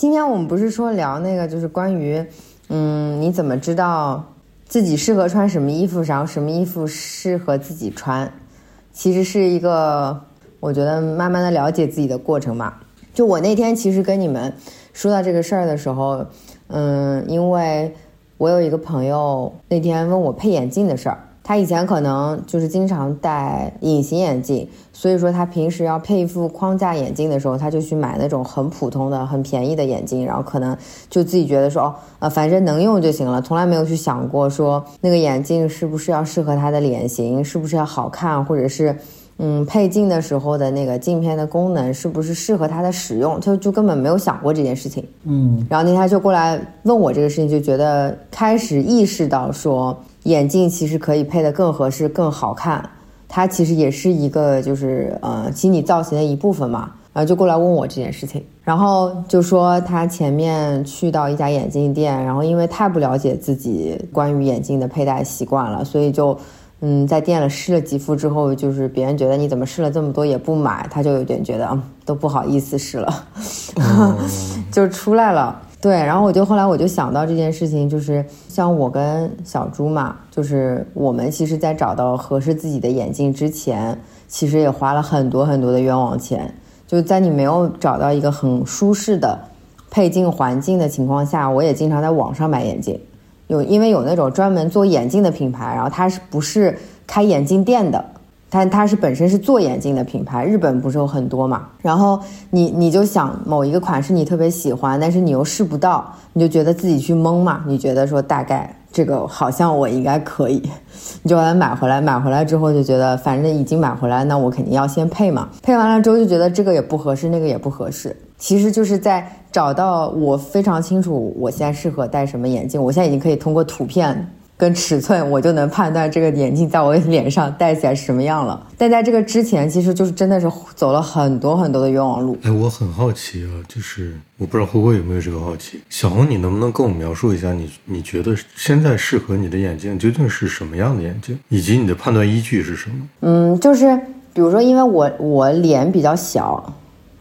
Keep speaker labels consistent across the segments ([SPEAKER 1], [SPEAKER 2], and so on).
[SPEAKER 1] 今天我们不是说聊那个，就是关于，嗯，你怎么知道自己适合穿什么衣服，然后什么衣服适合自己穿？其实是一个，我觉得慢慢的了解自己的过程嘛。就我那天其实跟你们说到这个事儿的时候，嗯，因为我有一个朋友那天问我配眼镜的事儿。他以前可能就是经常戴隐形眼镜，所以说他平时要配一副框架眼镜的时候，他就去买那种很普通的、很便宜的眼镜，然后可能就自己觉得说，哦，呃，反正能用就行了，从来没有去想过说那个眼镜是不是要适合他的脸型，是不是要好看，或者是，嗯，配镜的时候的那个镜片的功能是不是适合他的使用，就就根本没有想过这件事情。
[SPEAKER 2] 嗯，
[SPEAKER 1] 然后那天就过来问我这个事情，就觉得开始意识到说。眼镜其实可以配得更合适、更好看，它其实也是一个就是呃，其你造型的一部分嘛。然后就过来问我这件事情，然后就说他前面去到一家眼镜店，然后因为太不了解自己关于眼镜的佩戴习惯了，所以就嗯在店里试了几副之后，就是别人觉得你怎么试了这么多也不买，他就有点觉得嗯都不好意思试了，就出来了。对，然后我就后来我就想到这件事情，就是像我跟小朱嘛，就是我们其实，在找到合适自己的眼镜之前，其实也花了很多很多的冤枉钱。就在你没有找到一个很舒适的配镜环境的情况下，我也经常在网上买眼镜。有因为有那种专门做眼镜的品牌，然后它是不是开眼镜店的？它它是本身是做眼镜的品牌，日本不是有很多嘛？然后你你就想某一个款式你特别喜欢，但是你又试不到，你就觉得自己去蒙嘛？你觉得说大概这个好像我应该可以，你就把它买回来。买回来之后就觉得反正已经买回来，那我肯定要先配嘛。配完了之后就觉得这个也不合适，那个也不合适。其实就是在找到我非常清楚我现在适合戴什么眼镜，我现在已经可以通过图片。跟尺寸，我就能判断这个眼镜在我脸上戴起来是什么样了。但在这个之前，其实就是真的是走了很多很多的冤枉路。
[SPEAKER 3] 哎，我很好奇啊，就是我不知道辉辉有没有这个好奇。小红，你能不能跟我描述一下，你你觉得现在适合你的眼镜究竟是什么样的眼镜，以及你的判断依据是什么？
[SPEAKER 1] 嗯，就是比如说，因为我我脸比较小，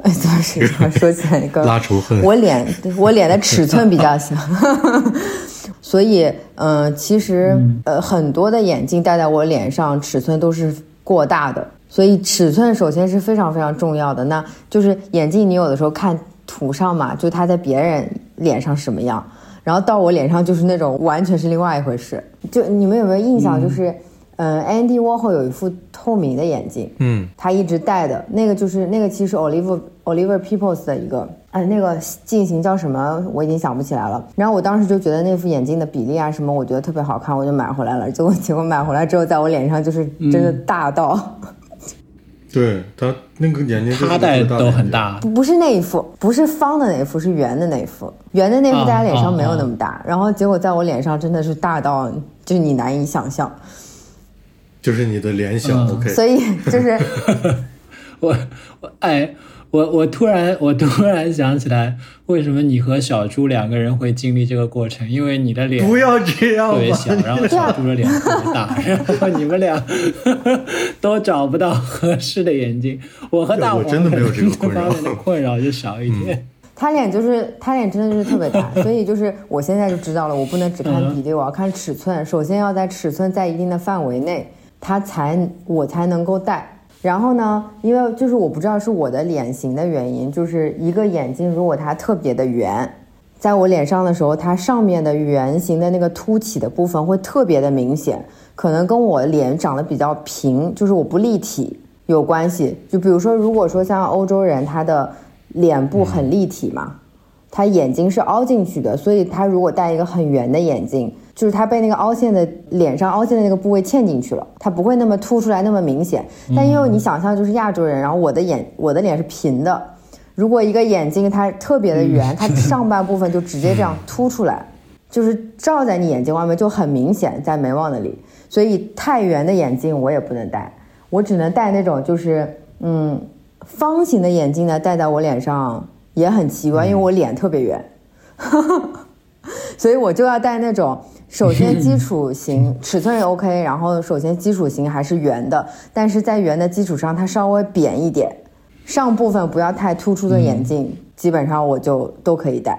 [SPEAKER 1] 哎，怎么 说起来一个
[SPEAKER 3] 拉仇恨？
[SPEAKER 1] 我脸我脸的尺寸比较小。所以，嗯，其实，呃，很多的眼镜戴在我脸上，尺寸都是过大的。所以，尺寸首先是非常非常重要的。那就是眼镜，你有的时候看图上嘛，就它在别人脸上什么样，然后到我脸上就是那种完全是另外一回事。就你们有没有印象？就是，嗯，Andy Warhol 有一副透明的眼镜，
[SPEAKER 3] 嗯，
[SPEAKER 1] 他一直戴的那个就是那个，其实 Oliver Oliver Peoples 的一个。哎，那个进行叫什么？我已经想不起来了。然后我当时就觉得那副眼镜的比例啊什么，我觉得特别好看，我就买回来了。结果结果买回来之后，在我脸上就是真的大到。
[SPEAKER 3] 对他那个眼镜，
[SPEAKER 2] 他戴都很大。
[SPEAKER 1] 不是那一副，不是方的那一副，是圆的那一副。圆的那副在脸上没有那么大，然后结果在我脸上真的是大到，就你难以想象。
[SPEAKER 3] 就是你的脸小，OK。
[SPEAKER 1] 所以就是
[SPEAKER 2] 我我哎。我我突然我突然想起来，为什么你和小猪两个人会经历这个过程？因为你的脸
[SPEAKER 3] 不要这样
[SPEAKER 2] 特别小，然后小猪的脸特别大，然后你们俩 都找不到合适的眼镜。我和大黄
[SPEAKER 3] 真的没有这个困
[SPEAKER 2] 扰，困扰就少一点。
[SPEAKER 1] 他脸就是他脸真的就是特别大，所以就是我现在就知道了，我不能只看比例，我要看尺寸。首先要在尺寸在一定的范围内，他才我才能够戴。然后呢，因为就是我不知道是我的脸型的原因，就是一个眼睛如果它特别的圆，在我脸上的时候，它上面的圆形的那个凸起的部分会特别的明显，可能跟我脸长得比较平，就是我不立体有关系。就比如说，如果说像欧洲人，他的脸部很立体嘛，他眼睛是凹进去的，所以他如果戴一个很圆的眼镜。就是它被那个凹陷的脸上凹陷的那个部位嵌进去了，它不会那么凸出来那么明显。但因为你想象就是亚洲人，然后我的眼我的脸是平的，如果一个眼睛它特别的圆，它上半部分就直接这样凸出来，就是照在你眼睛外面就很明显在眉毛那里。所以太圆的眼镜我也不能戴，我只能戴那种就是嗯方形的眼镜呢，戴在我脸上也很奇怪，因为我脸特别圆，所以我就要戴那种。首先，基础型尺寸也 OK，然后首先基础型还是圆的，但是在圆的基础上，它稍微扁一点，上部分不要太突出的眼镜，基本上我就都可以戴。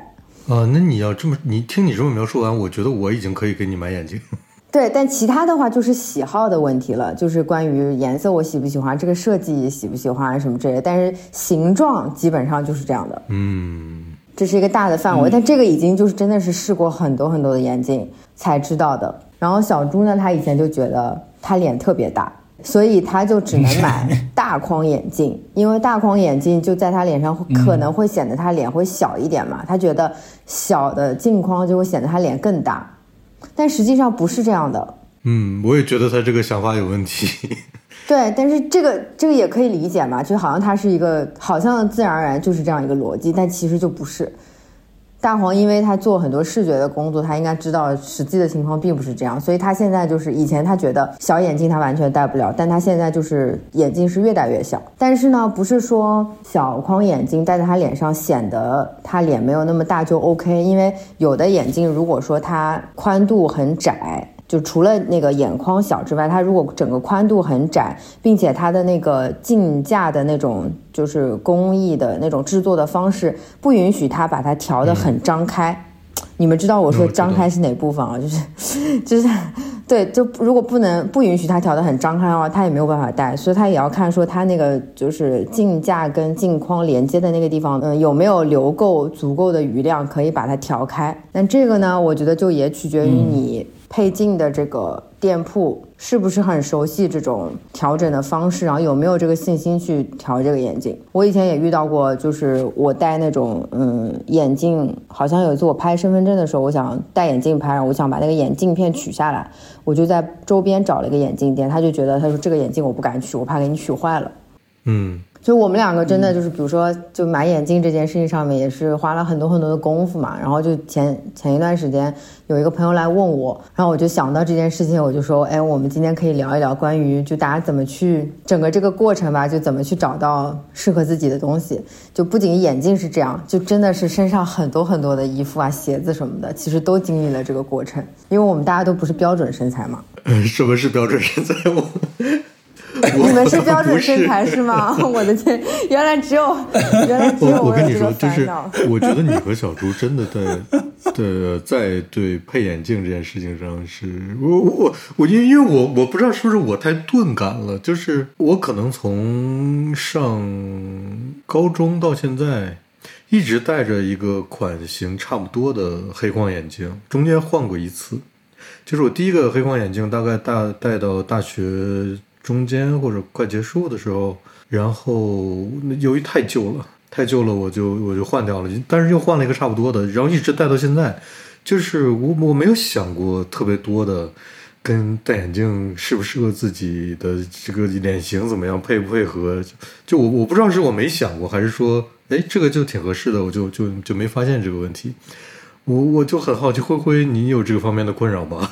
[SPEAKER 3] 啊，那你要这么，你听你这么描述完，我觉得我已经可以给你买眼镜。
[SPEAKER 1] 对，但其他的话就是喜好的问题了，就是关于颜色我喜不喜欢，这个设计喜不喜欢什么之类的。但是形状基本上就是这样的，
[SPEAKER 3] 嗯，
[SPEAKER 1] 这是一个大的范围。但这个已经就是真的是试过很多很多的眼镜才知道的。然后小猪呢，他以前就觉得他脸特别大，所以他就只能买 大框眼镜，因为大框眼镜就在他脸上可能会显得他脸会小一点嘛，他觉得小的镜框就会显得他脸更大。但实际上不是这样的。
[SPEAKER 3] 嗯，我也觉得他这个想法有问题。
[SPEAKER 1] 对，但是这个这个也可以理解嘛，就好像他是一个，好像自然而然就是这样一个逻辑，但其实就不是。大黄因为他做很多视觉的工作，他应该知道实际的情况并不是这样，所以他现在就是以前他觉得小眼镜他完全戴不了，但他现在就是眼镜是越戴越小。但是呢，不是说小框眼镜戴在他脸上显得他脸没有那么大就 OK，因为有的眼镜如果说它宽度很窄。就除了那个眼眶小之外，它如果整个宽度很窄，并且它的那个镜架的那种就是工艺的那种制作的方式不允许它把它调的很张开。你们知道我说张开是哪部分啊？就是就是对，就如果不能不允许它调的很张开的话，它也没有办法戴。所以它也要看说它那个就是镜架跟镜框连接的那个地方，嗯，有没有留够足够的余量可以把它调开。那这个呢，我觉得就也取决于你。配镜的这个店铺是不是很熟悉这种调整的方式？然后有没有这个信心去调这个眼镜？我以前也遇到过，就是我戴那种嗯眼镜，好像有一次我拍身份证的时候，我想戴眼镜拍，然后我想把那个眼镜片取下来，我就在周边找了一个眼镜店，他就觉得他说这个眼镜我不敢取，我怕给你取坏了。
[SPEAKER 3] 嗯。
[SPEAKER 1] 就我们两个真的就是，比如说，就买眼镜这件事情上面也是花了很多很多的功夫嘛。然后就前前一段时间有一个朋友来问我，然后我就想到这件事情，我就说，哎，我们今天可以聊一聊关于就大家怎么去整个这个过程吧，就怎么去找到适合自己的东西。就不仅眼镜是这样，就真的是身上很多很多的衣服啊、鞋子什么的，其实都经历了这个过程。因为我们大家都不是标准身材嘛。
[SPEAKER 3] 什么是标准身材？我。
[SPEAKER 1] 你们是标准身材是吗？我的天，原来只有原来只有
[SPEAKER 3] 我跟你说，就是我觉得你和小猪真的在的在对配眼镜这件事情上是，我我我因为因为我我不知道是不是我太钝感了，就是我可能从上高中到现在一直戴着一个款型差不多的黑框眼镜，中间换过一次，就是我第一个黑框眼镜大概大戴到大学。中间或者快结束的时候，然后由于太旧了，太旧了，我就我就换掉了，但是又换了一个差不多的，然后一直戴到现在。就是我我没有想过特别多的，跟戴眼镜适不适合自己的这个脸型怎么样配不配合，就我我不知道是我没想过，还是说，哎，这个就挺合适的，我就就就没发现这个问题。我我就很好奇，灰灰，你有这个方面的困扰吗？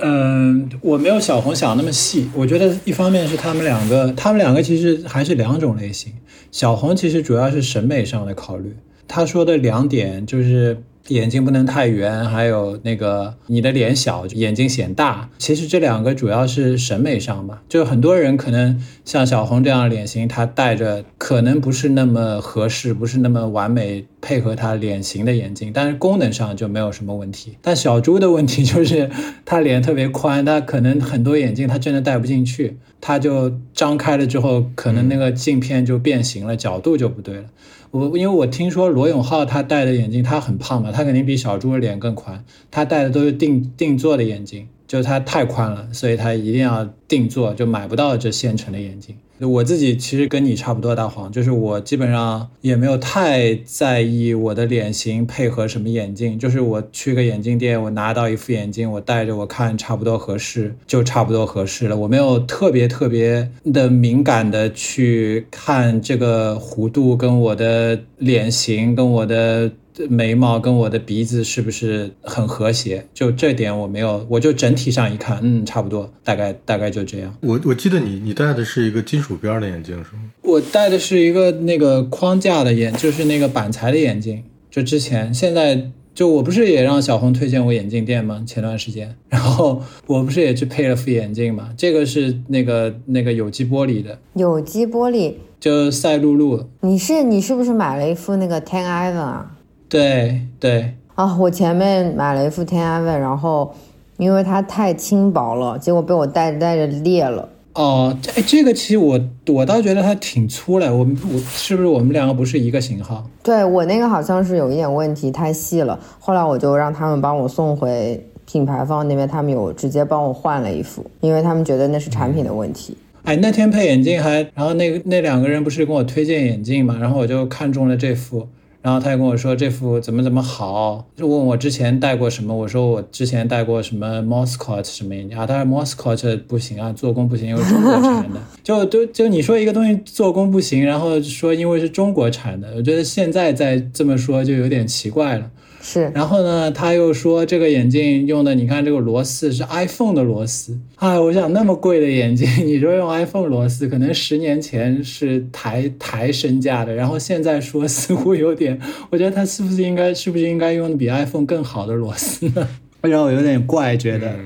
[SPEAKER 2] 嗯，我没有小红想那么细。我觉得一方面是他们两个，他们两个其实还是两种类型。小红其实主要是审美上的考虑。他说的两点就是。眼睛不能太圆，还有那个你的脸小，眼睛显大。其实这两个主要是审美上吧，就很多人可能像小红这样的脸型，她戴着可能不是那么合适，不是那么完美配合她脸型的眼镜，但是功能上就没有什么问题。但小猪的问题就是她脸特别宽，她可能很多眼镜她真的戴不进去，她就张开了之后，可能那个镜片就变形了，角度就不对了。我因为我听说罗永浩他戴的眼镜，他很胖嘛，他他肯定比小猪的脸更宽，他戴的都是定定做的眼镜，就是他太宽了，所以他一定要定做，就买不到这现成的眼镜。我自己其实跟你差不多，大黄，就是我基本上也没有太在意我的脸型配合什么眼镜，就是我去个眼镜店，我拿到一副眼镜，我戴着我看差不多合适，就差不多合适了。我没有特别特别的敏感的去看这个弧度跟我的脸型跟我的。眉毛跟我的鼻子是不是很和谐？就这点我没有，我就整体上一看，嗯，差不多，大概大概就这样。
[SPEAKER 3] 我我记得你你戴的是一个金属边的眼镜是吗？
[SPEAKER 2] 我戴的是一个那个框架的眼，就是那个板材的眼镜。就之前现在。就我不是也让小红推荐我眼镜店吗？前段时间，然后我不是也去配了副眼镜嘛？这个是那个那个有机玻璃的，
[SPEAKER 1] 有机玻璃，
[SPEAKER 2] 就赛璐璐。
[SPEAKER 1] 你是你是不是买了一副那个 Ten Ivan 啊？
[SPEAKER 2] 对对，
[SPEAKER 1] 啊，我前面买了一副 Ten Ivan，然后因为它太轻薄了，结果被我戴着戴着裂了。
[SPEAKER 2] 哦，哎，这个其实我我倒觉得它挺粗的，我我是不是我们两个不是一个型号？
[SPEAKER 1] 对我那个好像是有一点问题，太细了。后来我就让他们帮我送回品牌方那边，他们有直接帮我换了一副，因为他们觉得那是产品的问题。
[SPEAKER 2] 哎，那天配眼镜还，然后那个那两个人不是跟我推荐眼镜嘛，然后我就看中了这副。然后他又跟我说这副怎么怎么好，就问我之前戴过什么，我说我之前戴过什么 Moscot 什么啊，他说 Moscot 不行啊，做工不行，因为中国产的，就都就你说一个东西做工不行，然后说因为是中国产的，我觉得现在再这么说就有点奇怪了。
[SPEAKER 1] 是，
[SPEAKER 2] 然后呢，他又说这个眼镜用的，你看这个螺丝是 iPhone 的螺丝，哎，我想那么贵的眼镜，你说用 iPhone 螺丝，可能十年前是抬抬身价的，然后现在说似乎有点，我觉得他是不是应该，是不是应该用的比 iPhone 更好的螺丝呢？让我有点怪，觉得，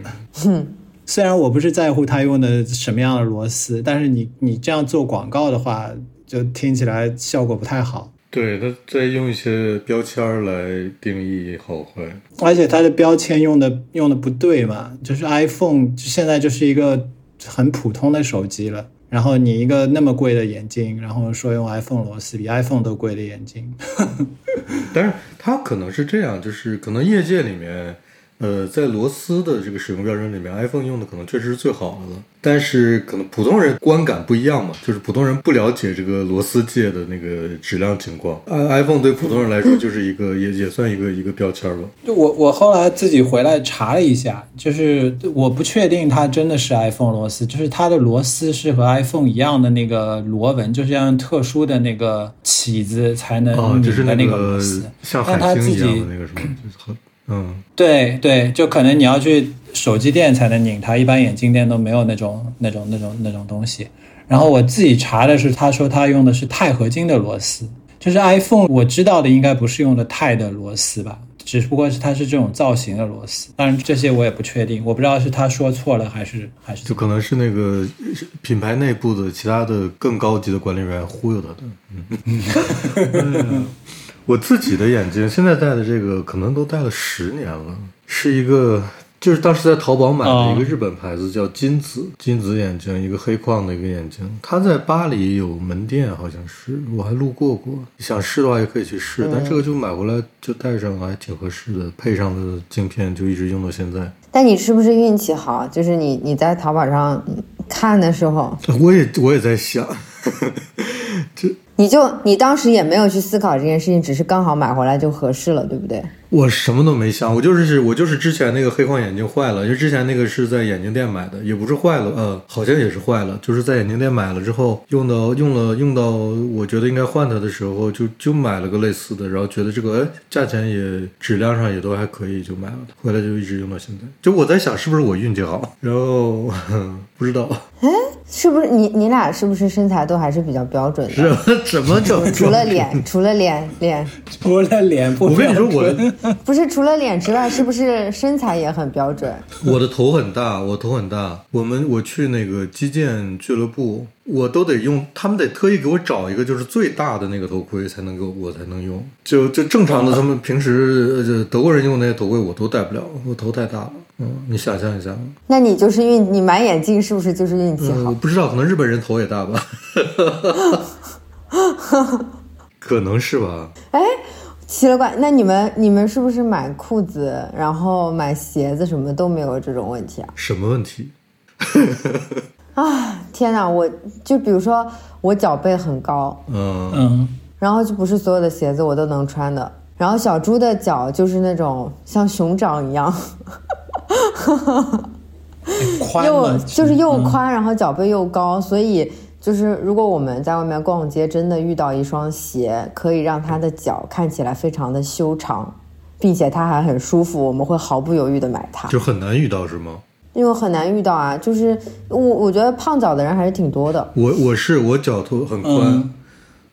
[SPEAKER 2] 虽然我不是在乎他用的什么样的螺丝，但是你你这样做广告的话，就听起来效果不太好。
[SPEAKER 3] 对他在用一些标签来定义好坏，
[SPEAKER 2] 而且它的标签用的用的不对嘛，就是 iPhone 现在就是一个很普通的手机了，然后你一个那么贵的眼镜，然后说用 iPhone 螺丝比 iPhone 都贵的眼镜，
[SPEAKER 3] 但是它可能是这样，就是可能业界里面。呃，在螺丝的这个使用标准里面，iPhone 用的可能确实是最好的了。但是可能普通人观感不一样嘛，就是普通人不了解这个螺丝界的那个质量情况。i iPhone 对普通人来说就是一个也也算一个一个标签吧。
[SPEAKER 2] 就我我后来自己回来查了一下，就是我不确定它真的是 iPhone 螺丝，就是它的螺丝是和 iPhone 一样的那个螺纹，就是用特殊的那个起子才能拧的那个螺丝，
[SPEAKER 3] 像海星一样的那个什么。嗯，
[SPEAKER 2] 对对，就可能你要去手机店才能拧它，一般眼镜店都没有那种那种那种那种东西。然后我自己查的是，他说他用的是钛合金的螺丝，就是 iPhone 我知道的应该不是用的钛的螺丝吧，只不过是它是这种造型的螺丝。当然这些我也不确定，我不知道是他说错了还是还是
[SPEAKER 3] 就可能是那个品牌内部的其他的更高级的管理人员忽悠他的。嗯。我自己的眼镜现在戴的这个可能都戴了十年了，是一个就是当时在淘宝买的一个日本牌子，叫金子金子眼镜，一个黑框的一个眼镜。它在巴黎有门店，好像是我还路过过。想试的话也可以去试，但这个就买回来就戴上还挺合适的，配上的镜片就一直用到现在。
[SPEAKER 1] 但你是不是运气好？就是你你在淘宝上看的时候，
[SPEAKER 3] 我也我也在想，这。
[SPEAKER 1] 你就你当时也没有去思考这件事情，只是刚好买回来就合适了，对不对？
[SPEAKER 3] 我什么都没想，我就是我就是之前那个黑框眼镜坏了，因为之前那个是在眼镜店买的，也不是坏了，呃，好像也是坏了，就是在眼镜店买了之后用到用了用到我觉得应该换它的时候，就就买了个类似的，然后觉得这个哎价钱也质量上也都还可以，就买了，回来就一直用到现在。就我在想是不是我运气好，然后 不知道，
[SPEAKER 1] 哎，是不是你你俩是不是身材都还是比较标准的？
[SPEAKER 3] 是。什么整
[SPEAKER 1] 除了脸？除了脸脸，
[SPEAKER 2] 除了脸不？
[SPEAKER 3] 我跟你说，我
[SPEAKER 1] 不是除了脸之外，是不是身材也很标准？
[SPEAKER 3] 我的头很大，我头很大。我们我去那个击剑俱乐部，我都得用，他们得特意给我找一个就是最大的那个头盔才能够我才能用。就就正常的，他们平时德国人用那些头盔我都戴不了，我头太大了。嗯，你想象一下。
[SPEAKER 1] 那你就是运，你买眼镜是不是就是运气好？
[SPEAKER 3] 我不知道，可能日本人头也大吧。可能是吧。
[SPEAKER 1] 哎，奇了怪，那你们你们是不是买裤子，然后买鞋子什么都没有这种问题啊？
[SPEAKER 3] 什么问题？
[SPEAKER 1] 啊，天哪！我就比如说我脚背很高，
[SPEAKER 3] 嗯
[SPEAKER 2] 嗯，
[SPEAKER 1] 然后就不是所有的鞋子我都能穿的。然后小猪的脚就是那种像熊掌一样，又就是又宽，然后脚背又高，所以。就是如果我们在外面逛街，真的遇到一双鞋，可以让他的脚看起来非常的修长，并且它还很舒服，我们会毫不犹豫的买它。
[SPEAKER 3] 就很难遇到是吗？
[SPEAKER 1] 因为很难遇到啊，就是我我觉得胖脚的人还是挺多的。
[SPEAKER 3] 我我是我脚头很宽，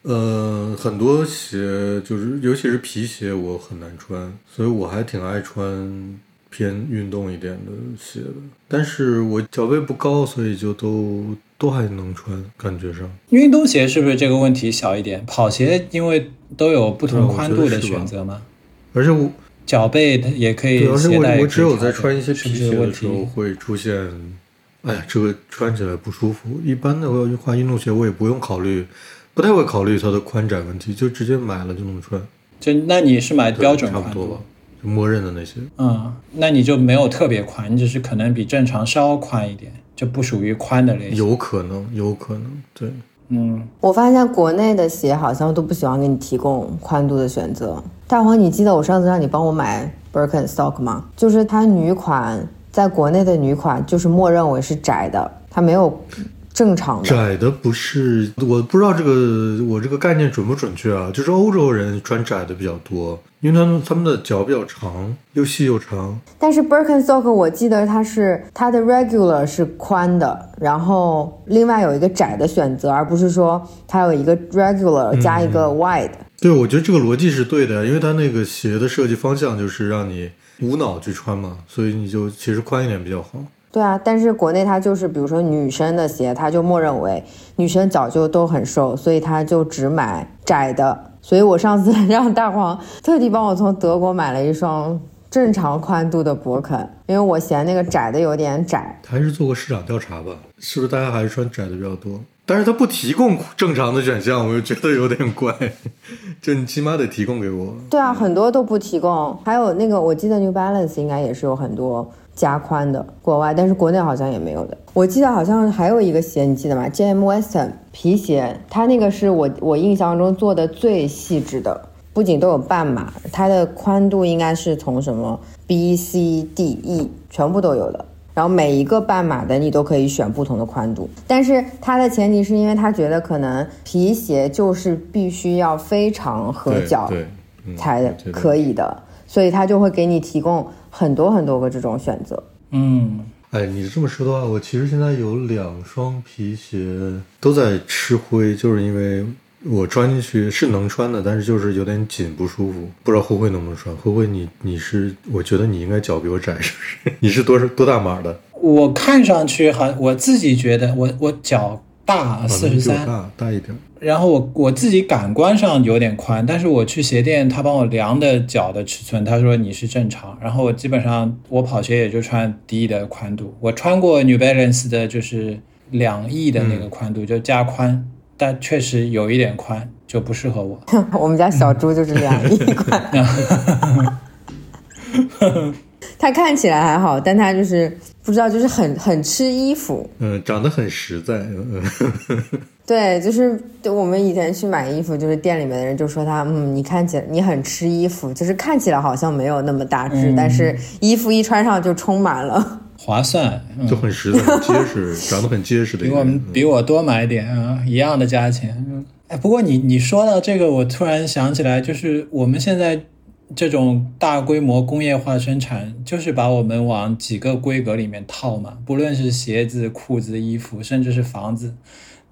[SPEAKER 3] 呃，很多鞋就是，尤其是皮鞋，我很难穿，所以我还挺爱穿偏运动一点的鞋的。但是我脚背不高，所以就都都还能穿，感觉上。
[SPEAKER 2] 运动鞋是不是这个问题小一点？跑鞋因为都有不同宽度的选择嘛，
[SPEAKER 3] 而且我，
[SPEAKER 2] 脚背它也可以
[SPEAKER 3] 对，而且
[SPEAKER 2] 携带。
[SPEAKER 3] 我我只有在穿一些皮鞋的时候？会出现，哎呀，这个穿起来不舒服。一般的话，运动鞋我也不用考虑，不太会考虑它的宽窄问题，就直接买了就能穿。
[SPEAKER 2] 就那你是买标准宽度
[SPEAKER 3] 差不多吧？，就默认的那些。
[SPEAKER 2] 嗯，那你就没有特别宽，你只是可能比正常稍宽一点，就不属于宽的类型。
[SPEAKER 3] 有可能，有可能，对，
[SPEAKER 2] 嗯，
[SPEAKER 1] 我发现国内的鞋好像都不喜欢给你提供宽度的选择。大黄，你记得我上次让你帮我买 Birkenstock 吗？就是它女款在国内的女款就是默认为是窄的，它没有正常的。
[SPEAKER 3] 窄的不是，我不知道这个我这个概念准不准确啊？就是欧洲人穿窄的比较多，因为他们他们的脚比较长，又细又长。
[SPEAKER 1] 但是 Birkenstock 我记得它是它的 regular 是宽的，然后另外有一个窄的选择，而不是说它有一个 regular 加一个 wide。
[SPEAKER 3] 对，我觉得这个逻辑是对的，因为它那个鞋的设计方向就是让你无脑去穿嘛，所以你就其实宽一点比较好。
[SPEAKER 1] 对啊，但是国内它就是，比如说女生的鞋，它就默认为女生脚就都很瘦，所以它就只买窄的。所以我上次 让大黄特地帮我从德国买了一双正常宽度的勃肯，因为我嫌那个窄的有点窄。
[SPEAKER 3] 还是做过市场调查吧，是不是大家还是穿窄的比较多？但是它不提供正常的选项，我就觉得有点怪。就你起码得提供给我。
[SPEAKER 1] 对啊，很多都不提供，还有那个我记得 New Balance 应该也是有很多加宽的，国外，但是国内好像也没有的。我记得好像还有一个鞋，你记得吗？JM Weston 皮鞋，它那个是我我印象中做的最细致的，不仅都有半码，它的宽度应该是从什么 B、C、D、E 全部都有的。然后每一个半码的你都可以选不同的宽度，但是它的前提是因为他觉得可能皮鞋就是必须要非常合脚，才可以的，所以他就会给你提供很多很多个这种选择。
[SPEAKER 2] 嗯，
[SPEAKER 3] 哎，你这么说的话，我其实现在有两双皮鞋都在吃灰，就是因为我穿进去是能穿的，但是就是有点紧不舒服。不知道灰灰能不能穿？灰灰你你是，我觉得你应该脚比我窄，是不是？你是多少多大码的？
[SPEAKER 2] 我看上去好，我自己觉得我我脚大四十三，
[SPEAKER 3] 大大一点。
[SPEAKER 2] 然后我我自己感官上有点宽，但是我去鞋店，他帮我量的脚的尺寸，他说你是正常。然后我基本上我跑鞋也就穿低的宽度，我穿过 New Balance 的就是两亿的那个宽度，就加宽，但确实有一点宽，就不适合我。
[SPEAKER 1] 我们家小猪就是两亿块，他看起来还好，但他就是不知道，就是很很吃衣服。
[SPEAKER 3] 嗯，长得很实在。嗯，
[SPEAKER 1] 对，就是就我们以前去买衣服，就是店里面的人就说他，嗯，你看起来你很吃衣服，就是看起来好像没有那么大只，
[SPEAKER 2] 嗯
[SPEAKER 1] 但是衣服一穿上就充满了。
[SPEAKER 2] 划算，嗯
[SPEAKER 3] 就很实在、很结实，长得很结实的一
[SPEAKER 2] 比我们。比我多买点啊，一样的价钱。嗯哎，不过你你说到这个，我突然想起来，就是我们现在这种大规模工业化生产，就是把我们往几个规格里面套嘛，不论是鞋子、裤子、衣服，甚至是房子，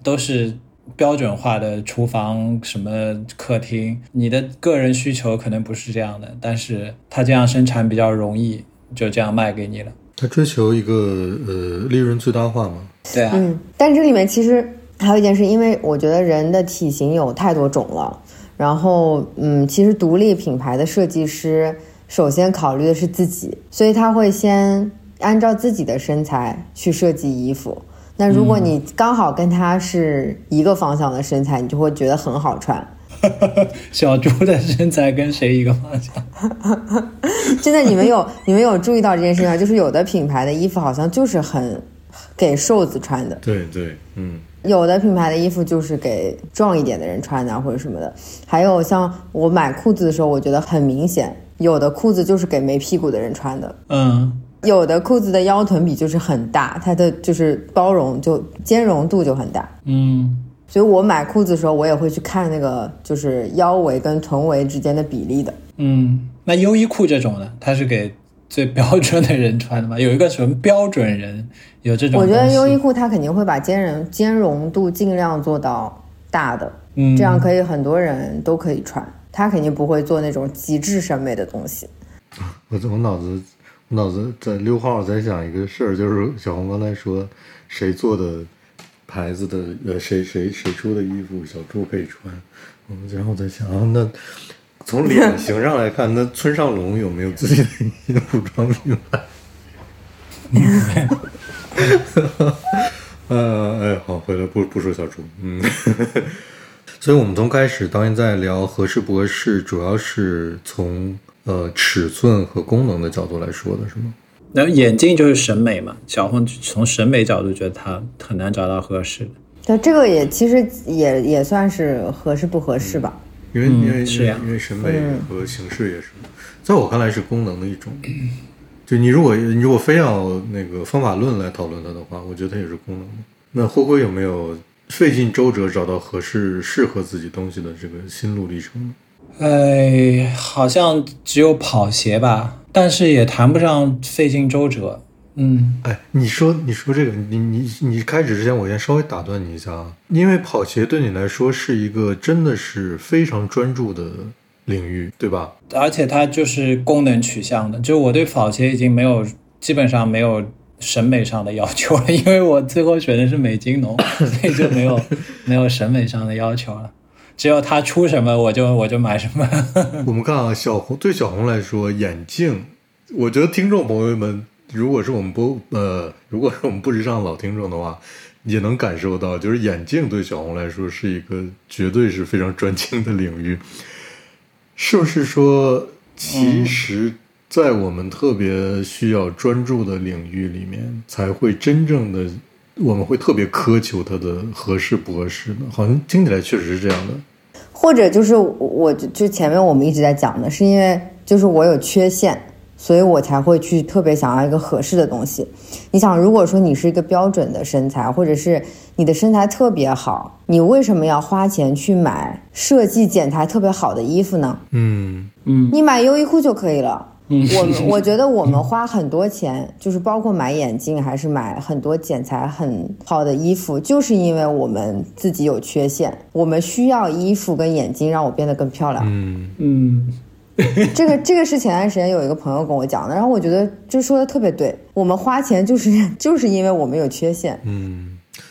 [SPEAKER 2] 都是。标准化的厨房、什么客厅，你的个人需求可能不是这样的，但是它这样生产比较容易，就这样卖给你了。
[SPEAKER 3] 他追求一个呃利润最大化嘛。
[SPEAKER 2] 对啊，
[SPEAKER 1] 嗯，但这里面其实还有一件事，因为我觉得人的体型有太多种了，然后嗯，其实独立品牌的设计师首先考虑的是自己，所以他会先按照自己的身材去设计衣服。那如果你刚好跟他是一个方向的身材，你就会觉得很好穿。
[SPEAKER 2] 小猪的身材跟谁一个方向？
[SPEAKER 1] 真的，你们有你们有注意到这件事情吗？就是有的品牌的衣服好像就是很给瘦子穿的，
[SPEAKER 3] 对对，嗯，
[SPEAKER 1] 有的品牌的衣服就是给壮一点的人穿的啊或者什么的。还有像我买裤子的时候，我觉得很明显，有的裤子就是给没屁股的人穿的，
[SPEAKER 2] 嗯，
[SPEAKER 1] 有的裤子的腰臀比就是很大，它的就是包容就兼容度就很大。
[SPEAKER 2] 嗯，
[SPEAKER 1] 所以我买裤子的时候，我也会去看那个就是腰围跟臀围之间的比例的。
[SPEAKER 2] 嗯，那优衣库这种呢，它是给最标准的人穿的吗？有一个什么标准人有这种？
[SPEAKER 1] 我觉得优衣，库它肯定会把兼容兼容度尽量做到大的，
[SPEAKER 2] 嗯，
[SPEAKER 1] 这样可以很多人都可以穿。他肯定不会做那种极致审美的东西。
[SPEAKER 3] 我我脑子我脑子在六号在想一个事儿，就是小红刚才说谁做的牌子的呃谁谁谁出的衣服小猪可以穿，嗯，然后我在想啊，那从脸 型上来看，那村上龙有没有自己的衣服装品牌？呃，哎，好，回来不不说小猪，嗯，所以我们从开始到现在聊合适不合适，主要是从呃尺寸和功能的角度来说的，是吗？
[SPEAKER 2] 然后眼镜就是审美嘛，小红从审美角度觉得它很难找到合适的。
[SPEAKER 1] 对，这个也其实也也算是合适不合适吧。
[SPEAKER 3] 因为因为
[SPEAKER 2] 是呀
[SPEAKER 3] 因为审美和形式也是，在我看来是功能的一种。就你如果你如果非要那个方法论来讨论它的话，我觉得它也是功能的。那灰灰有没有费尽周折找到合适适合自己东西的这个心路历程呢？
[SPEAKER 2] 哎，好像只有跑鞋吧，但是也谈不上费尽周折。嗯，
[SPEAKER 3] 哎，你说你说这个，你你你开始之前，我先稍微打断你一下啊，因为跑鞋对你来说是一个真的是非常专注的领域，对吧？
[SPEAKER 2] 而且它就是功能取向的，就我对跑鞋已经没有基本上没有审美上的要求了，因为我最后选的是美津浓，所以就没有没有审美上的要求了。只有他出什么我就我就买什么。
[SPEAKER 3] 我们看啊，小红对小红来说，眼镜，我觉得听众朋友们，如果是我们不呃，如果是我们不时尚老听众的话，也能感受到，就是眼镜对小红来说是一个绝对是非常专精的领域。是不是说，其实，在我们特别需要专注的领域里面，才会真正的，我们会特别苛求它的合适不合适呢？好像听起来确实是这样的。
[SPEAKER 1] 或者就是我就前面我们一直在讲的，是因为就是我有缺陷，所以我才会去特别想要一个合适的东西。你想，如果说你是一个标准的身材，或者是你的身材特别好，你为什么要花钱去买设计剪裁特别好的衣服呢？
[SPEAKER 3] 嗯嗯
[SPEAKER 1] 你买优衣库就可以了。我们 我觉得我们花很多钱，就是包括买眼镜，还是买很多剪裁很好的衣服，就是因为我们自己有缺陷，我们需要衣服跟眼睛让我变得更漂亮。
[SPEAKER 3] 嗯
[SPEAKER 2] 嗯，
[SPEAKER 1] 这个这个是前段时间有一个朋友跟我讲的，然后我觉得这说的特别对。我们花钱就是就是因为我们有缺陷。
[SPEAKER 3] 嗯。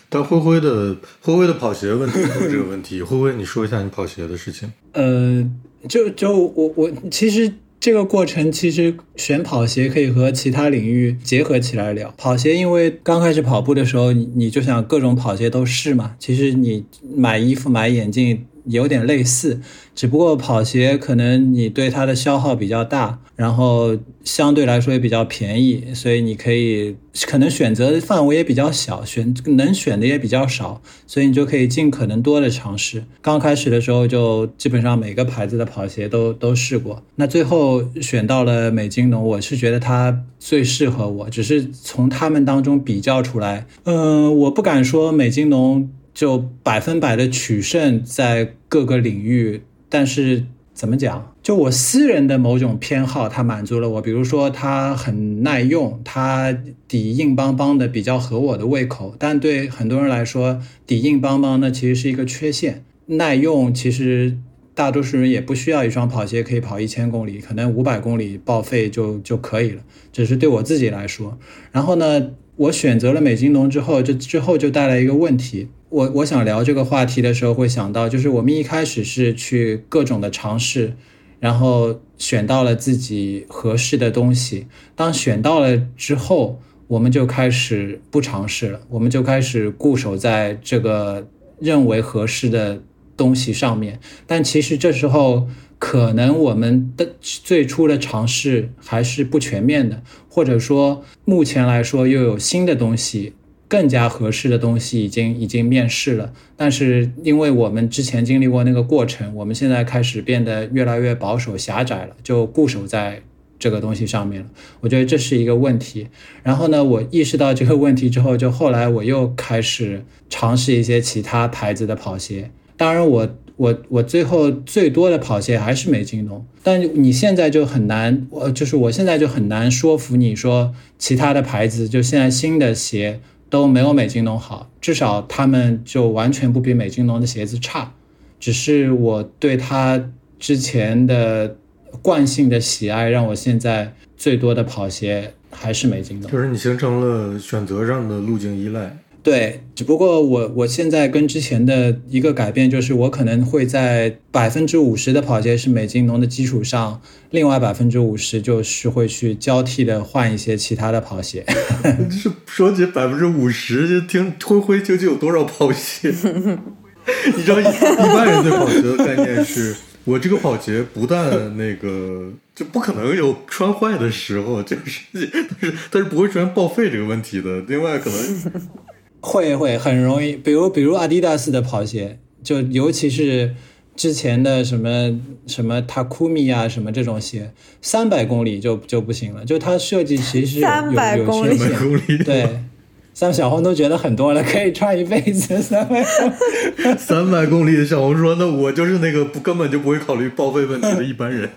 [SPEAKER 3] 但灰灰的灰灰的跑鞋问题有这个问题，灰灰你说一下你跑鞋的事情。
[SPEAKER 2] 呃，就就我我其实这个过程其实选跑鞋可以和其他领域结合起来聊。跑鞋因为刚开始跑步的时候，你你就想各种跑鞋都试嘛。其实你买衣服买眼镜有点类似，只不过跑鞋可能你对它的消耗比较大，然后相对来说也比较便宜，所以你可以可能选择范围也比较小，选能选的也比较少，所以你就可以尽可能多的尝试。刚开始的时候就基本上每个牌子的跑鞋都都试过，那最后选到了美津浓，我是觉得它最适合我，只是从他们当中比较出来，嗯、我不敢说美津浓。就百分百的取胜在各个领域，但是怎么讲？就我私人的某种偏好，它满足了我。比如说，它很耐用，它底硬邦邦的，比较合我的胃口。但对很多人来说，底硬邦邦呢，其实是一个缺陷。耐用其实大多数人也不需要一双跑鞋可以跑一千公里，可能五百公里报废就就可以了。只是对我自己来说，然后呢，我选择了美津浓之后，这之后就带来一个问题。我我想聊这个话题的时候，会想到，就是我们一开始是去各种的尝试，然后选到了自己合适的东西。当选到了之后，我们就开始不尝试了，我们就开始固守在这个认为合适的东西上面。但其实这时候，可能我们的最初的尝试还是不全面的，或者说目前来说又有新的东西。更加合适的东西已经已经面世了，但是因为我们之前经历过那个过程，我们现在开始变得越来越保守狭窄了，就固守在这个东西上面了。我觉得这是一个问题。然后呢，我意识到这个问题之后，就后来我又开始尝试一些其他牌子的跑鞋。当然我，我我最后最多的跑鞋还是美津浓。但你现在就很难，我就是我现在就很难说服你说其他的牌子，就现在新的鞋。都没有美津浓好，至少他们就完全不比美津浓的鞋子差。只是我对它之前的惯性的喜爱，让我现在最多的跑鞋还是美津浓。
[SPEAKER 3] 就是你形成了选择上的路径依赖。
[SPEAKER 2] 对，只不过我我现在跟之前的一个改变就是，我可能会在百分之五十的跑鞋是美津浓的基础上，另外百分之五十就是会去交替的换一些其他的跑鞋。
[SPEAKER 3] 是说起百分之五十，就听灰灰究竟有多少跑鞋？你知道一一般人对跑鞋的概念是，我这个跑鞋不但那个就不可能有穿坏的时候，就是但是但是不会出现报废这个问题的。另外可能。
[SPEAKER 2] 会会很容易，比如比如阿迪达斯的跑鞋，就尤其是之前的什么什么 Takumi 啊什么这种鞋，三百公里就就不行了，就它设计其实有有有缺陷。对，像小红都觉得很多了，可以穿一辈子三百。
[SPEAKER 3] 三百公里的小红说：“那我就是那个不根本就不会考虑报废问题的一般人。”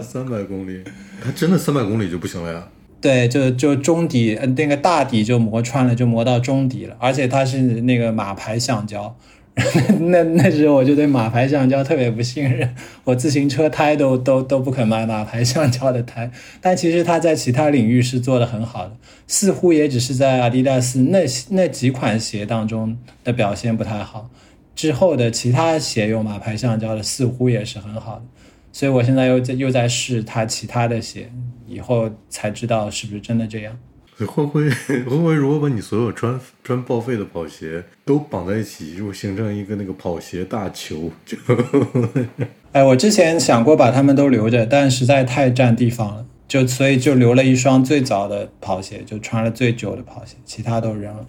[SPEAKER 3] 三百公里，它真的三百公里就不行了呀？
[SPEAKER 2] 对，就就中底，那个大底就磨穿了，就磨到中底了。而且它是那个马牌橡胶，那那时候我就对马牌橡胶特别不信任，我自行车胎都都都不肯买马牌橡胶的胎。但其实它在其他领域是做的很好的，似乎也只是在阿迪达斯那那几款鞋当中的表现不太好，之后的其他鞋用马牌橡胶的似乎也是很好的。所以我现在又在又在试它其他的鞋。以后才知道是不是真的这样。
[SPEAKER 3] 会不会会不会如果把你所有穿穿报废的跑鞋都绑在一起，就形成一个那个跑鞋大球？就
[SPEAKER 2] 哎，我之前想过把它们都留着，但实在太占地方了，就所以就留了一双最早的跑鞋，就穿了最久的跑鞋，其他都扔了。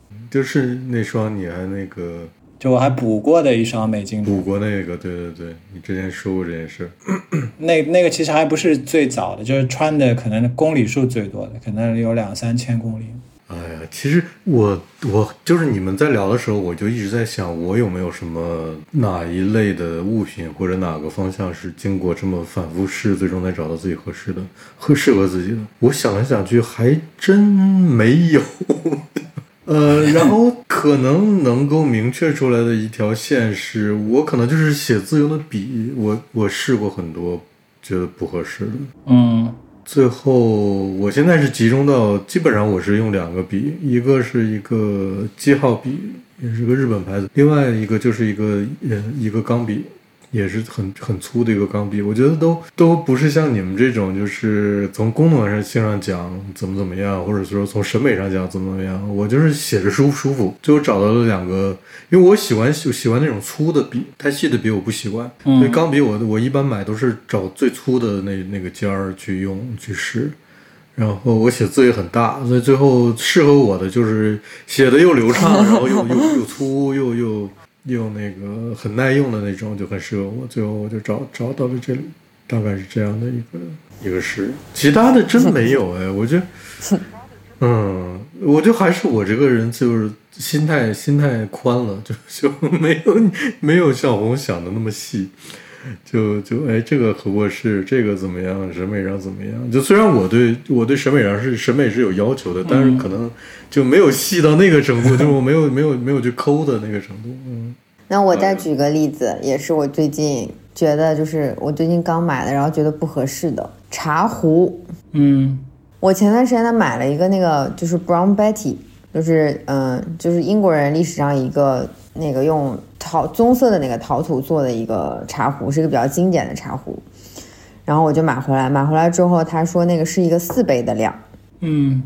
[SPEAKER 3] 就是那双你还那个。
[SPEAKER 2] 就我还补过的一双美津
[SPEAKER 3] 补过那个，对对对，你之前说过这件事。
[SPEAKER 2] 那那个其实还不是最早的，就是穿的可能公里数最多的，可能有两三千公里。
[SPEAKER 3] 哎呀，其实我我就是你们在聊的时候，我就一直在想，我有没有什么哪一类的物品或者哪个方向是经过这么反复试，最终才找到自己合适的、合适合自己的。我想来想去，还真没有。呃，然后可能能够明确出来的一条线是，我可能就是写字用的笔，我我试过很多，觉得不合适的。
[SPEAKER 2] 嗯，
[SPEAKER 3] 最后我现在是集中到，基本上我是用两个笔，一个是一个记号笔，也是个日本牌子，另外一个就是一个呃一个钢笔。也是很很粗的一个钢笔，我觉得都都不是像你们这种，就是从功能上性上讲怎么怎么样，或者说从审美上讲怎么怎么样。我就是写着舒不舒服，最后找到了两个，因为我喜欢喜喜欢那种粗的笔，太细的笔我不习惯。所以钢笔我我一般买都是找最粗的那那个尖儿去用去试。然后我写字也很大，所以最后适合我的就是写的又流畅，然后又又又粗又又。用那个很耐用的那种就很适合我，最后我就找找到了这里，大概是这样的一个一个事。其他的真没有哎，我觉得，嗯，我就还是我这个人就是心态心态宽了，就就没有没有像红想的那么细，就就哎这个合不合适，这个怎么样，审美上怎么样？就虽然我对我对审美上是审美是有要求的，但是可能就没有细到那个程度，就是我没有没有没有去抠的那个程度，嗯。
[SPEAKER 1] 那我再举个例子，也是我最近觉得，就是我最近刚买的，然后觉得不合适的茶壶。
[SPEAKER 2] 嗯，
[SPEAKER 1] 我前段时间呢买了一个那个，就是 Brown Betty，就是嗯，就是英国人历史上一个那个用陶棕色的那个陶土做的一个茶壶，是一个比较经典的茶壶。然后我就买回来，买回来之后他说那个是一个四杯的量。
[SPEAKER 2] 嗯，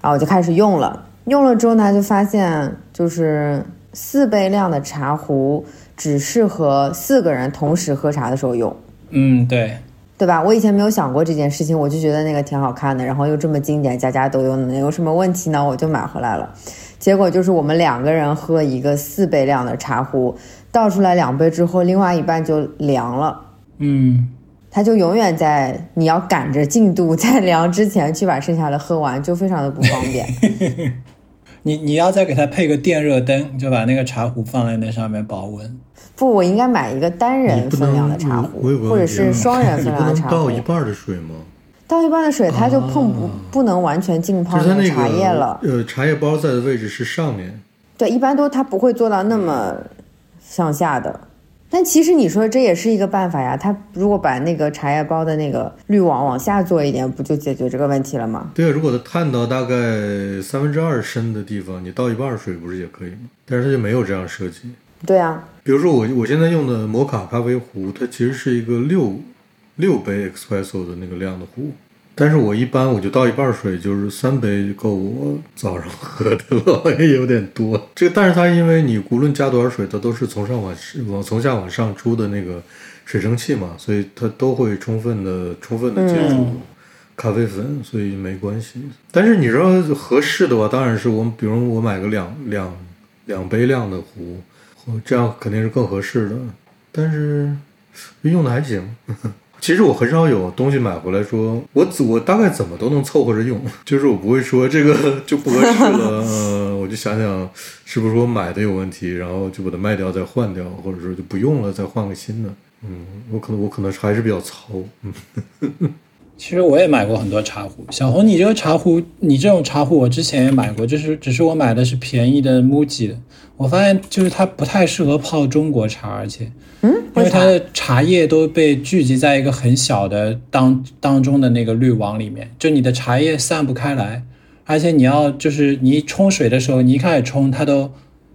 [SPEAKER 1] 然后我就开始用了，用了之后呢就发现就是。四杯量的茶壶只适合四个人同时喝茶的时候用。
[SPEAKER 2] 嗯，对，
[SPEAKER 1] 对吧？我以前没有想过这件事情，我就觉得那个挺好看的，然后又这么经典，家家都用，能有什么问题呢？我就买回来了。结果就是我们两个人喝一个四杯量的茶壶，倒出来两杯之后，另外一半就凉了。
[SPEAKER 2] 嗯，
[SPEAKER 1] 它就永远在你要赶着进度，在凉之前去把剩下的喝完，就非常的不方便。
[SPEAKER 2] 你你要再给它配个电热灯，就把那个茶壶放在那上面保温。
[SPEAKER 1] 不，我应该买一个单人分量的茶壶，或者是双人分量的茶壶。
[SPEAKER 3] 倒一半的水吗？
[SPEAKER 1] 倒一半的水，它就碰不、不能完全浸泡
[SPEAKER 3] 那个
[SPEAKER 1] 茶叶了。
[SPEAKER 3] 个呃，茶叶包在的位置是上面，
[SPEAKER 1] 对，一般都它不会做到那么向下的。但其实你说这也是一个办法呀，它如果把那个茶叶包的那个滤网往下做一点，不就解决这个问题了吗？
[SPEAKER 3] 对啊，如果它探到大概三分之二深的地方，你倒一半儿水不是也可以吗？但是它就没有这样设计。
[SPEAKER 1] 对啊，
[SPEAKER 3] 比如说我我现在用的摩卡咖啡壶，它其实是一个六六杯 espresso 的那个量的壶，但是我一般我就倒一半水，就是三杯够我早上喝的了，也有点多。这个，但是它因为你无论加多少水，它都是从上往往从下往上出的那个水蒸气嘛，所以它都会充分的充分的接触咖啡粉，所以没关系。但是你说合适的话，当然是我比如我买个两两两杯量的壶，这样肯定是更合适的。但是用的还行。其实我很少有东西买回来说，我我大概怎么都能凑合着用，就是我不会说这个 就不合适了，呃，我就想想是不是我买的有问题，然后就把它卖掉再换掉，或者说就不用了再换个新的。嗯，我可能我可能还是比较糙。嗯，
[SPEAKER 2] 其实我也买过很多茶壶。小红，你这个茶壶，你这种茶壶我之前也买过，就是只是我买的是便宜的 MUJI 的。我发现就是它不太适合泡中国茶，而且，
[SPEAKER 1] 嗯，
[SPEAKER 2] 因为它的茶叶都被聚集在一个很小的当当中的那个滤网里面，就你的茶叶散不开来，而且你要就是你冲水的时候，你一开始冲它都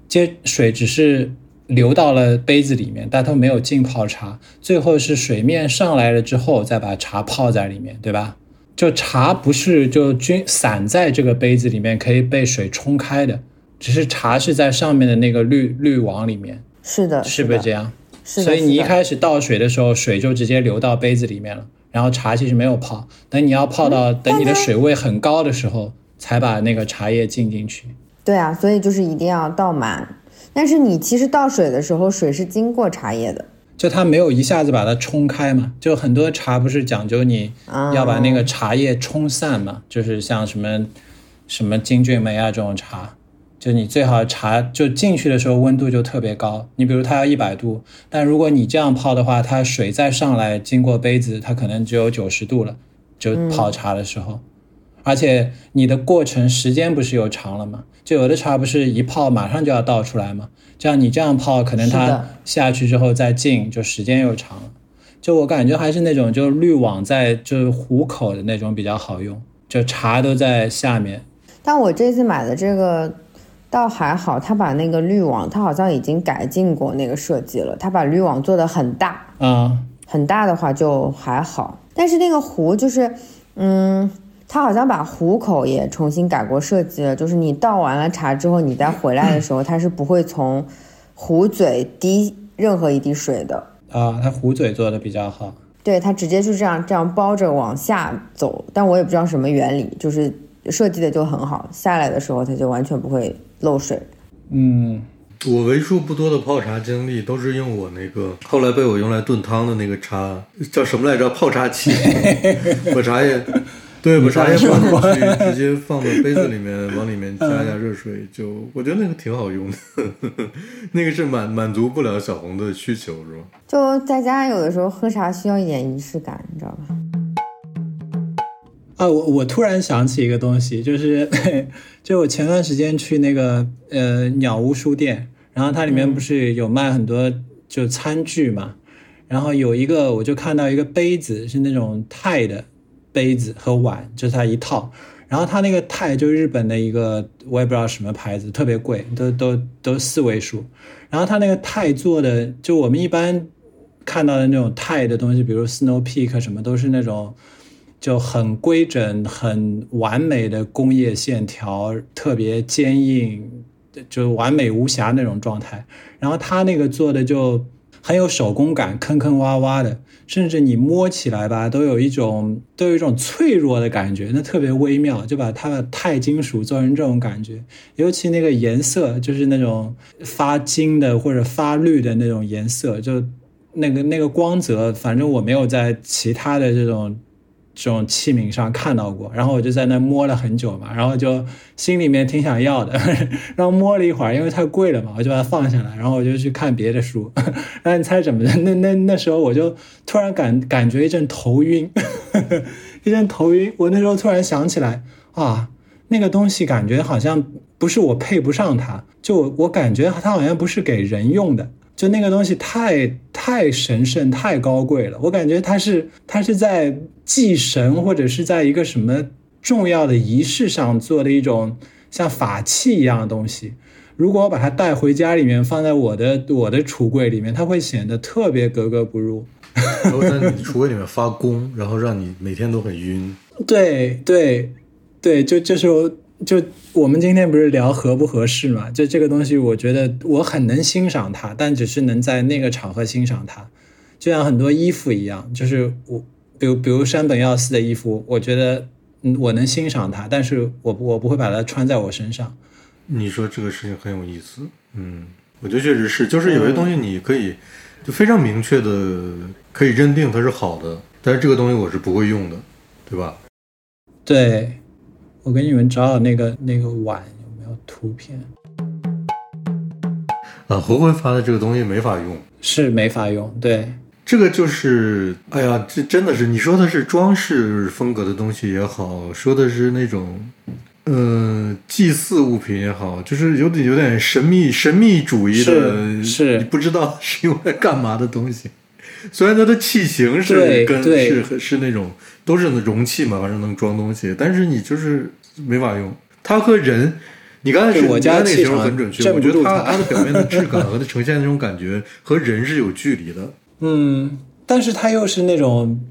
[SPEAKER 2] 接水只是流到了杯子里面，但它没有浸泡茶，最后是水面上来了之后再把茶泡在里面，对吧？就茶不是就均散在这个杯子里面可以被水冲开的。只是茶是在上面的那个滤滤网里面，
[SPEAKER 1] 是的，
[SPEAKER 2] 是不是这样？
[SPEAKER 1] 是。
[SPEAKER 2] 所以你一开始倒水的时候，水就直接流到杯子里面了，然后茶其实没有泡。等你要泡到等你的水位很高的时候，才把那个茶叶浸进去。
[SPEAKER 1] 对啊，所以就是一定要倒满。但是你其实倒水的时候，水是经过茶叶的，
[SPEAKER 2] 就它没有一下子把它冲开嘛。就很多茶不是讲究你要把那个茶叶冲散嘛，就是像什么什么金骏眉啊这种茶。就你最好茶就进去的时候温度就特别高，你比如它要一百度，但如果你这样泡的话，它水再上来经过杯子，它可能只有九十度了，就泡茶的时候，而且你的过程时间不是又长了吗？就有的茶不是一泡马上就要倒出来吗？这样你这样泡，可能它下去之后再进，就时间又长了。就我感觉还是那种就滤网在就是壶口的那种比较好用，就茶都在下面。
[SPEAKER 1] 但我这次买的这个。倒还好，他把那个滤网，他好像已经改进过那个设计了。他把滤网做的很大，
[SPEAKER 2] 嗯，
[SPEAKER 1] 很大的话就还好。但是那个壶就是，嗯，他好像把壶口也重新改过设计了。就是你倒完了茶之后，你再回来的时候，它是不会从壶嘴滴任何一滴水的。
[SPEAKER 2] 啊，它壶嘴做的比较好。
[SPEAKER 1] 对，它直接就这样这样包着往下走，但我也不知道什么原理，就是设计的就很好。下来的时候，它就完全不会。漏水，
[SPEAKER 2] 嗯，
[SPEAKER 3] 我为数不多的泡茶经历都是用我那个后来被我用来炖汤的那个茶，叫什么来着？泡茶器，把茶叶，对，把茶叶 放进去，直接放到杯子里面，往里面加一下热水，就我觉得那个挺好用的，那个是满满足不了小红的需求，是吧？
[SPEAKER 1] 就在家有的时候喝茶需要一点仪式感，你知道吧？
[SPEAKER 2] 啊，我我突然想起一个东西，就是，就我前段时间去那个呃鸟屋书店，然后它里面不是有卖很多就餐具嘛，然后有一个我就看到一个杯子是那种钛的杯子和碗，就是它一套，然后它那个钛就日本的一个我也不知道什么牌子，特别贵，都都都四位数，然后它那个钛做的，就我们一般看到的那种钛的东西，比如 Snow Peak 什么，都是那种。就很规整、很完美的工业线条，特别坚硬，就完美无瑕那种状态。然后他那个做的就很有手工感，坑坑洼洼的，甚至你摸起来吧，都有一种都有一种脆弱的感觉，那特别微妙，就把它的钛金属做成这种感觉。尤其那个颜色，就是那种发金的或者发绿的那种颜色，就那个那个光泽，反正我没有在其他的这种。这种器皿上看到过，然后我就在那摸了很久嘛，然后就心里面挺想要的，然后摸了一会儿，因为太贵了嘛，我就把它放下来，然后我就去看别的书。然后你猜怎么的？那那那时候我就突然感感觉一阵头晕，一阵头晕。我那时候突然想起来啊，那个东西感觉好像不是我配不上它，就我感觉它好像不是给人用的，就那个东西太太神圣、太高贵了。我感觉它是它是在祭神或者是在一个什么重要的仪式上做的一种像法器一样的东西。如果我把它带回家里面，放在我的我的橱柜里面，它会显得特别格格不入。
[SPEAKER 3] 然后在你橱柜里面发功，然后让你每天都很晕。
[SPEAKER 2] 对对对，就就是就我们今天不是聊合不合适嘛？就这个东西，我觉得我很能欣赏它，但只是能在那个场合欣赏它。就像很多衣服一样，就是我比如比如山本耀司的衣服，我觉得嗯我能欣赏它，但是我我不会把它穿在我身上。
[SPEAKER 3] 你说这个事情很有意思，嗯，我觉得确实是，就是有些东西你可以就非常明确的可以认定它是好的，但是这个东西我是不会用的，对吧？
[SPEAKER 2] 对，我给你们找找那个那个碗有没有图片？
[SPEAKER 3] 啊，胡辉发的这个东西没法用，
[SPEAKER 2] 是没法用，对，
[SPEAKER 3] 这个就是，哎呀，这真的是你说的是装饰风格的东西也好，说的是那种。呃，祭祀物品也好，就是有点有点神秘神秘主义的，
[SPEAKER 2] 是是
[SPEAKER 3] 你不知道是用来干嘛的东西。虽然它的器型是跟是是那种都是容器嘛，反正能装东西，但是你就是没法用。它和人，你刚才是
[SPEAKER 2] 对我家
[SPEAKER 3] 那个形容很准确，
[SPEAKER 2] 镇
[SPEAKER 3] 我觉得它
[SPEAKER 2] 它
[SPEAKER 3] 它的表面的质感和它呈现那种感觉和人是有距离的。
[SPEAKER 2] 嗯，但是它又是那种，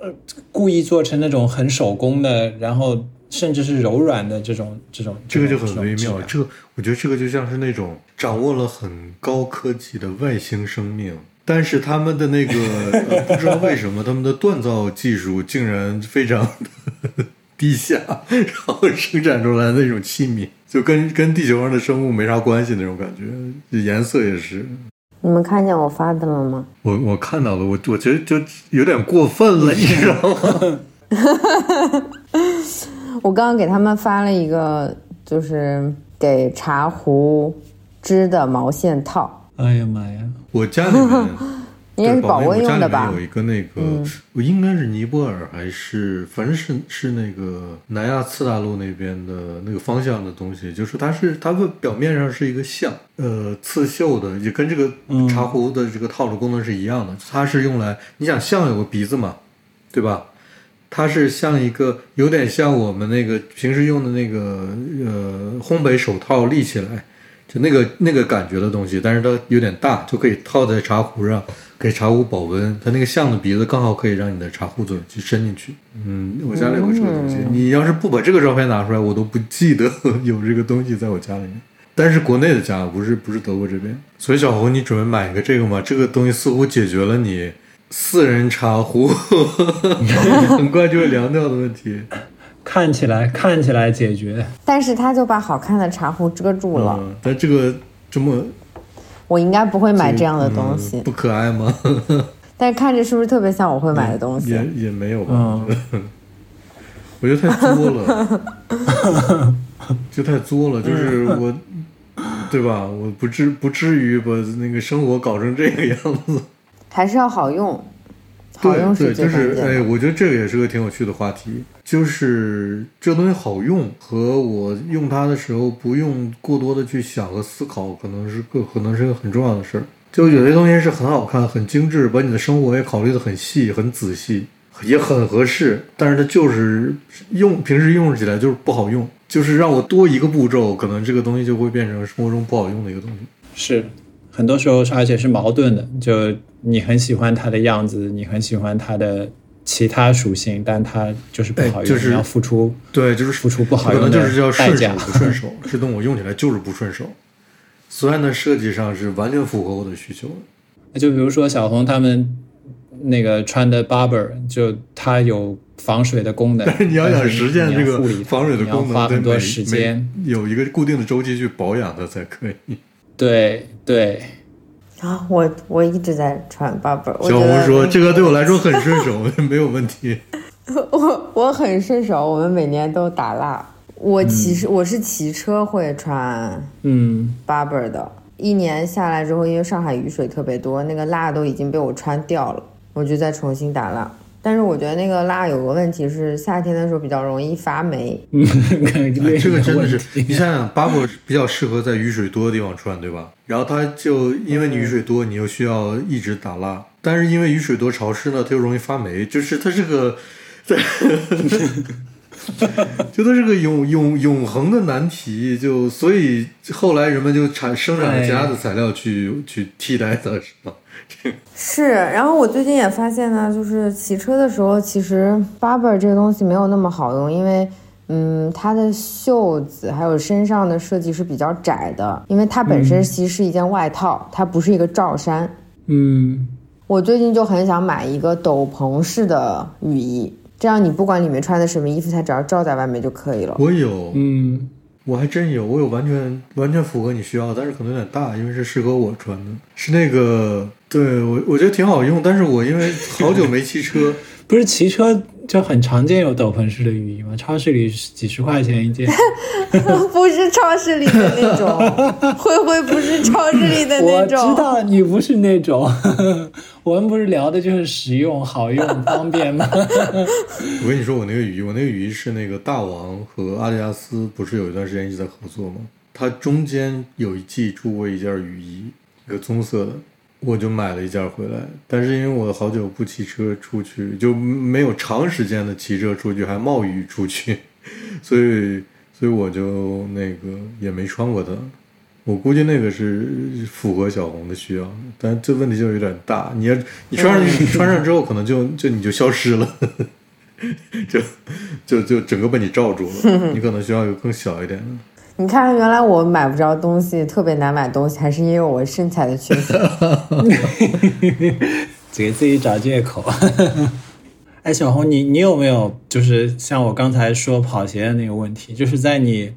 [SPEAKER 2] 呃，故意做成那种很手工的，然后甚至是柔软的这种这种，
[SPEAKER 3] 这个就很微妙，
[SPEAKER 2] 这
[SPEAKER 3] 个我觉得这个就像是那种掌握了很高科技的外星生命，但是他们的那个、呃 不知道为什么他们的锻造技术竟然非常的低下，然后生产出来那种器皿，就跟跟地球上的生物没啥关系那种感觉，颜色也是。
[SPEAKER 1] 你们看见我发的了吗？
[SPEAKER 3] 我我看到了，我我觉得就有点过分了，你知道吗？
[SPEAKER 1] 我刚刚给他们发了一个，就是给茶壶织的毛线套，
[SPEAKER 2] 哎呀妈呀！
[SPEAKER 3] 我家里面
[SPEAKER 1] 应该是
[SPEAKER 3] 对
[SPEAKER 1] 保温用的吧
[SPEAKER 3] 我家里面有？一个那个，我应该是尼泊尔还是反正是是那个南亚次大陆那边的那个方向的东西，就是它是它的表面上是一个像，呃，刺绣的，也跟这个茶壶的这个套路功能是一样的。它是用来，你想象有个鼻子嘛，对吧？它是像一个有点像我们那个平时用的那个呃烘焙手套立起来，就那个那个感觉的东西，但是它有点大，就可以套在茶壶上，给茶壶保温。它那个象的鼻子刚好可以让你的茶壶嘴去伸进去。嗯，我家里有个这个东西，你要是不把这个照片拿出来，我都不记得有这个东西在我家里面。但是国内的家不是不是德国这边，所以小红，你准备买一个这个吗？这个东西似乎解决了你四人茶壶 很快就会凉掉的问题。
[SPEAKER 2] 看起来看起来解决，
[SPEAKER 1] 但是他就把好看的茶壶遮住了。
[SPEAKER 3] 嗯，但这个这么
[SPEAKER 1] 我应该不会买这样的东西，
[SPEAKER 3] 嗯不可爱吗？
[SPEAKER 1] 但是看着是不是特别像我会买的东西？
[SPEAKER 3] 也也没有吧，
[SPEAKER 2] 嗯
[SPEAKER 3] 我觉得太作了，就太作了，就是我，对吧？我不至不至于把那个生活搞成这个样子。
[SPEAKER 1] 还是要好用，好用
[SPEAKER 3] 对就是哎，
[SPEAKER 1] 关键的。
[SPEAKER 3] 我觉得这个也是个挺有趣的话题，就是这东西好用和我用它的时候不用过多的去想和思考，可能是个可能是个很重要的事儿。就有些东西是很好看、很精致，把你的生活也考虑的很细、很仔细，也很合适，但是它就是用平时用起来就是不好用，就是让我多一个步骤，可能这个东西就会变成生活中不好用的一个东西。
[SPEAKER 2] 是很多时候而且是矛盾的。就你很喜欢它的样子，你很喜欢它的其他属性，但它就是不好用，
[SPEAKER 3] 哎就是
[SPEAKER 2] 要付出
[SPEAKER 3] 对，就是
[SPEAKER 2] 付出不好
[SPEAKER 3] 可能
[SPEAKER 2] 用
[SPEAKER 3] 就是叫顺手
[SPEAKER 2] 代价
[SPEAKER 3] 不顺手，这东西我用起来就是不顺手。虽然它设计上是完全符合我的需求的，
[SPEAKER 2] 就比如说小红他们那个穿的 Barber，就它有防水的功能，
[SPEAKER 3] 但是你要想实现这个防水的功能，
[SPEAKER 2] 要花很多时间。
[SPEAKER 3] 有一个固定的周期去保养它才可以。
[SPEAKER 2] 对对，
[SPEAKER 1] 啊，我我一直在穿 Barber，我
[SPEAKER 3] 小红说这个对我来说很顺手，没有问题。
[SPEAKER 1] 我我很顺手，我们每年都打蜡。我骑是、我是骑车会穿
[SPEAKER 2] 嗯
[SPEAKER 1] ，Barber 的，一年下来之后，因为上海雨水特别多，那个蜡都已经被我穿掉了，我就再重新打蜡。但是我觉得那个蜡有个问题是，夏天的时候比较容易发霉。
[SPEAKER 3] 这个真的是，你想想，巴博比较适合在雨水多的地方穿，对吧？然后它就因为你雨水多，你又需要一直打蜡，但是因为雨水多潮湿呢，它又容易发霉，就是它是个，就它是个永永永恒的难题。就所以后来人们就产生产了其他的材料去去替代它，是吗？
[SPEAKER 1] 是，然后我最近也发现呢，就是骑车的时候，其实 Barber 这个东西没有那么好用，因为，嗯，它的袖子还有身上的设计是比较窄的，因为它本身其实是一件外套，它不是一个罩衫。
[SPEAKER 2] 嗯，
[SPEAKER 1] 我最近就很想买一个斗篷式的雨衣，这样你不管里面穿的什么衣服，它只要罩在外面就可以了。
[SPEAKER 3] 我有，
[SPEAKER 2] 嗯，
[SPEAKER 3] 我还真有，我有完全完全符合你需要，但是可能有点大，因为是适合我穿的，是那个。对我，我觉得挺好用，但是我因为好久没骑车，
[SPEAKER 2] 不是骑车就很常见有斗篷式的雨衣吗？超市里几十块钱一件，
[SPEAKER 1] 不是超市里的那种，灰灰不是超市里的那种。
[SPEAKER 2] 我知道你不是那种，我们不是聊的就是实用、好用、方便吗？
[SPEAKER 3] 我跟你说，我那个雨衣，我那个雨衣是那个大王和阿迪达斯不是有一段时间一直在合作吗？它中间有一季出过一件雨衣，一个棕色的。我就买了一件回来，但是因为我好久不骑车出去，就没有长时间的骑车出去，还冒雨出去，所以所以我就那个也没穿过它。我估计那个是符合小红的需要，但这问题就有点大。你要你穿上去穿上之后，可能就就你就消失了，就就就整个被你罩住了。你可能需要一个更小一点的。
[SPEAKER 1] 你看，原来我买不着东西，特别难买东西，还是因为我身材的缺陷，
[SPEAKER 2] 给自己找借口。哎，小红，你你有没有就是像我刚才说跑鞋的那个问题，就是在你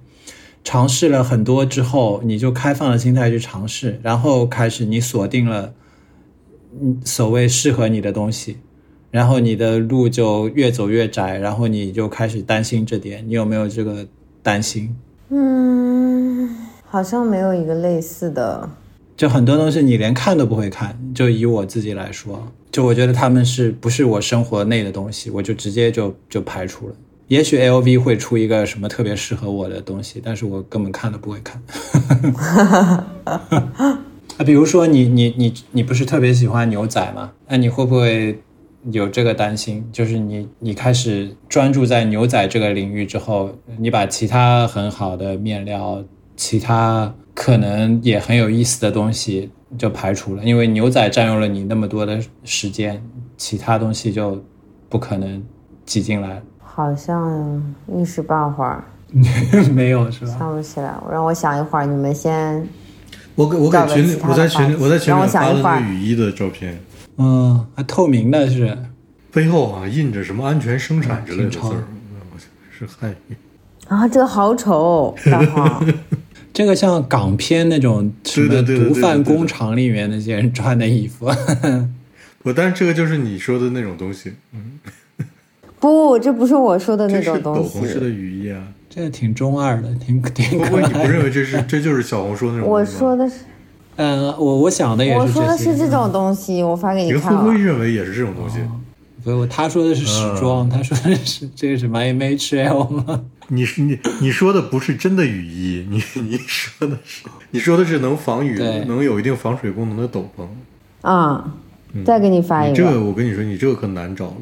[SPEAKER 2] 尝试了很多之后，你就开放的心态去尝试，然后开始你锁定了嗯所谓适合你的东西，然后你的路就越走越窄，然后你就开始担心这点，你有没有这个担心？
[SPEAKER 1] 嗯，好像没有一个类似的。
[SPEAKER 2] 就很多东西你连看都不会看。就以我自己来说，就我觉得他们是不是我生活内的东西，我就直接就就排除了。也许 L V 会出一个什么特别适合我的东西，但是我根本看都不会看。啊，比如说你你你你不是特别喜欢牛仔吗？那你会不会？有这个担心，就是你你开始专注在牛仔这个领域之后，你把其他很好的面料、其他可能也很有意思的东西就排除了，因为牛仔占用了你那么多的时间，其他东西就不可能挤进来。
[SPEAKER 1] 好像一时半会儿
[SPEAKER 2] 没有是吧？
[SPEAKER 1] 想不起来，让我想一会儿。你们先，
[SPEAKER 3] 我给我给群里，我在群里，我在群里发
[SPEAKER 1] 了
[SPEAKER 3] 那个雨衣的照片。
[SPEAKER 2] 嗯，还透明的是，
[SPEAKER 3] 背后啊印着什么安全生产之类的字儿，是汉语。
[SPEAKER 1] 啊，这个好丑，大黄。
[SPEAKER 2] 这个像港片那种什么毒贩工厂里面那些人穿的衣服。
[SPEAKER 3] 我，但是这个就是你说的那种东西。嗯，
[SPEAKER 1] 不，这不是我说的那种东
[SPEAKER 3] 西。斗篷式的雨衣啊，
[SPEAKER 2] 这个挺中二的，挺挺可
[SPEAKER 3] 爱。你不认为这是这就是小红书那种？
[SPEAKER 1] 我说的是。
[SPEAKER 2] 嗯，我我想的也是。
[SPEAKER 1] 我说的是这种东西，我发给你看
[SPEAKER 3] 会不会认为也是这种东西，
[SPEAKER 2] 不，他说的是时装，他说的是这个什么 M H L 吗？
[SPEAKER 3] 你是你你说的不是真的雨衣，你你说的是你说的是能防雨、能有一定防水功能的斗篷
[SPEAKER 1] 啊。再给你发一个，
[SPEAKER 3] 这个我跟你说，你这个可难找了。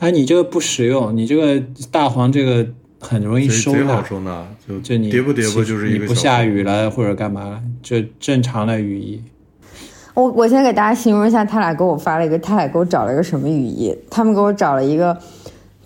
[SPEAKER 2] 哎，你这个不实用，你这个大黄这个。很容易收
[SPEAKER 3] 纳，收纳就
[SPEAKER 2] 就你
[SPEAKER 3] 叠不叠不就是一
[SPEAKER 2] 个。你不下雨了或者干嘛了，就正常的雨衣。
[SPEAKER 1] 我我先给大家形容一下，他俩给我发了一个，他俩给我找了一个什么雨衣？他们给我找了一个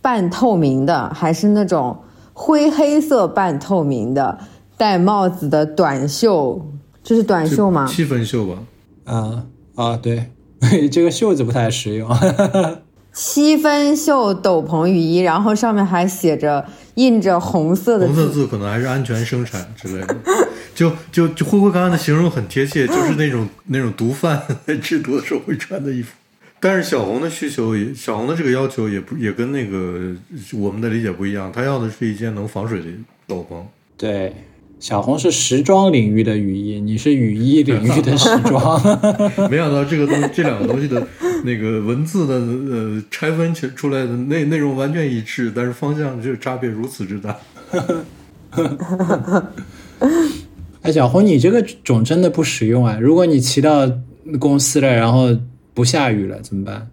[SPEAKER 1] 半透明的，还是那种灰黑色半透明的，戴帽子的短袖，这是短袖吗？
[SPEAKER 3] 七分袖吧。
[SPEAKER 2] 啊啊，对，这个袖子不太实用。
[SPEAKER 1] 七分袖斗篷雨衣，然后上面还写着印着红色的
[SPEAKER 3] 红色字，可能还是安全生产之类的。就就就灰灰刚刚的形容很贴切，就是那种 那种毒贩在制毒的时候会穿的衣服。但是小红的需求也，小红的这个要求也不也跟那个我们的理解不一样，他要的是一件能防水的斗篷。
[SPEAKER 2] 对，小红是时装领域的雨衣，你是雨衣领域的时装。
[SPEAKER 3] 没想到这个东这两个东西的。那个文字的呃拆分起出来的内内容完全一致，但是方向就差别如此之大。
[SPEAKER 2] 哎，小红，你这个种真的不实用啊！如果你骑到公司了，然后不下雨了怎么办？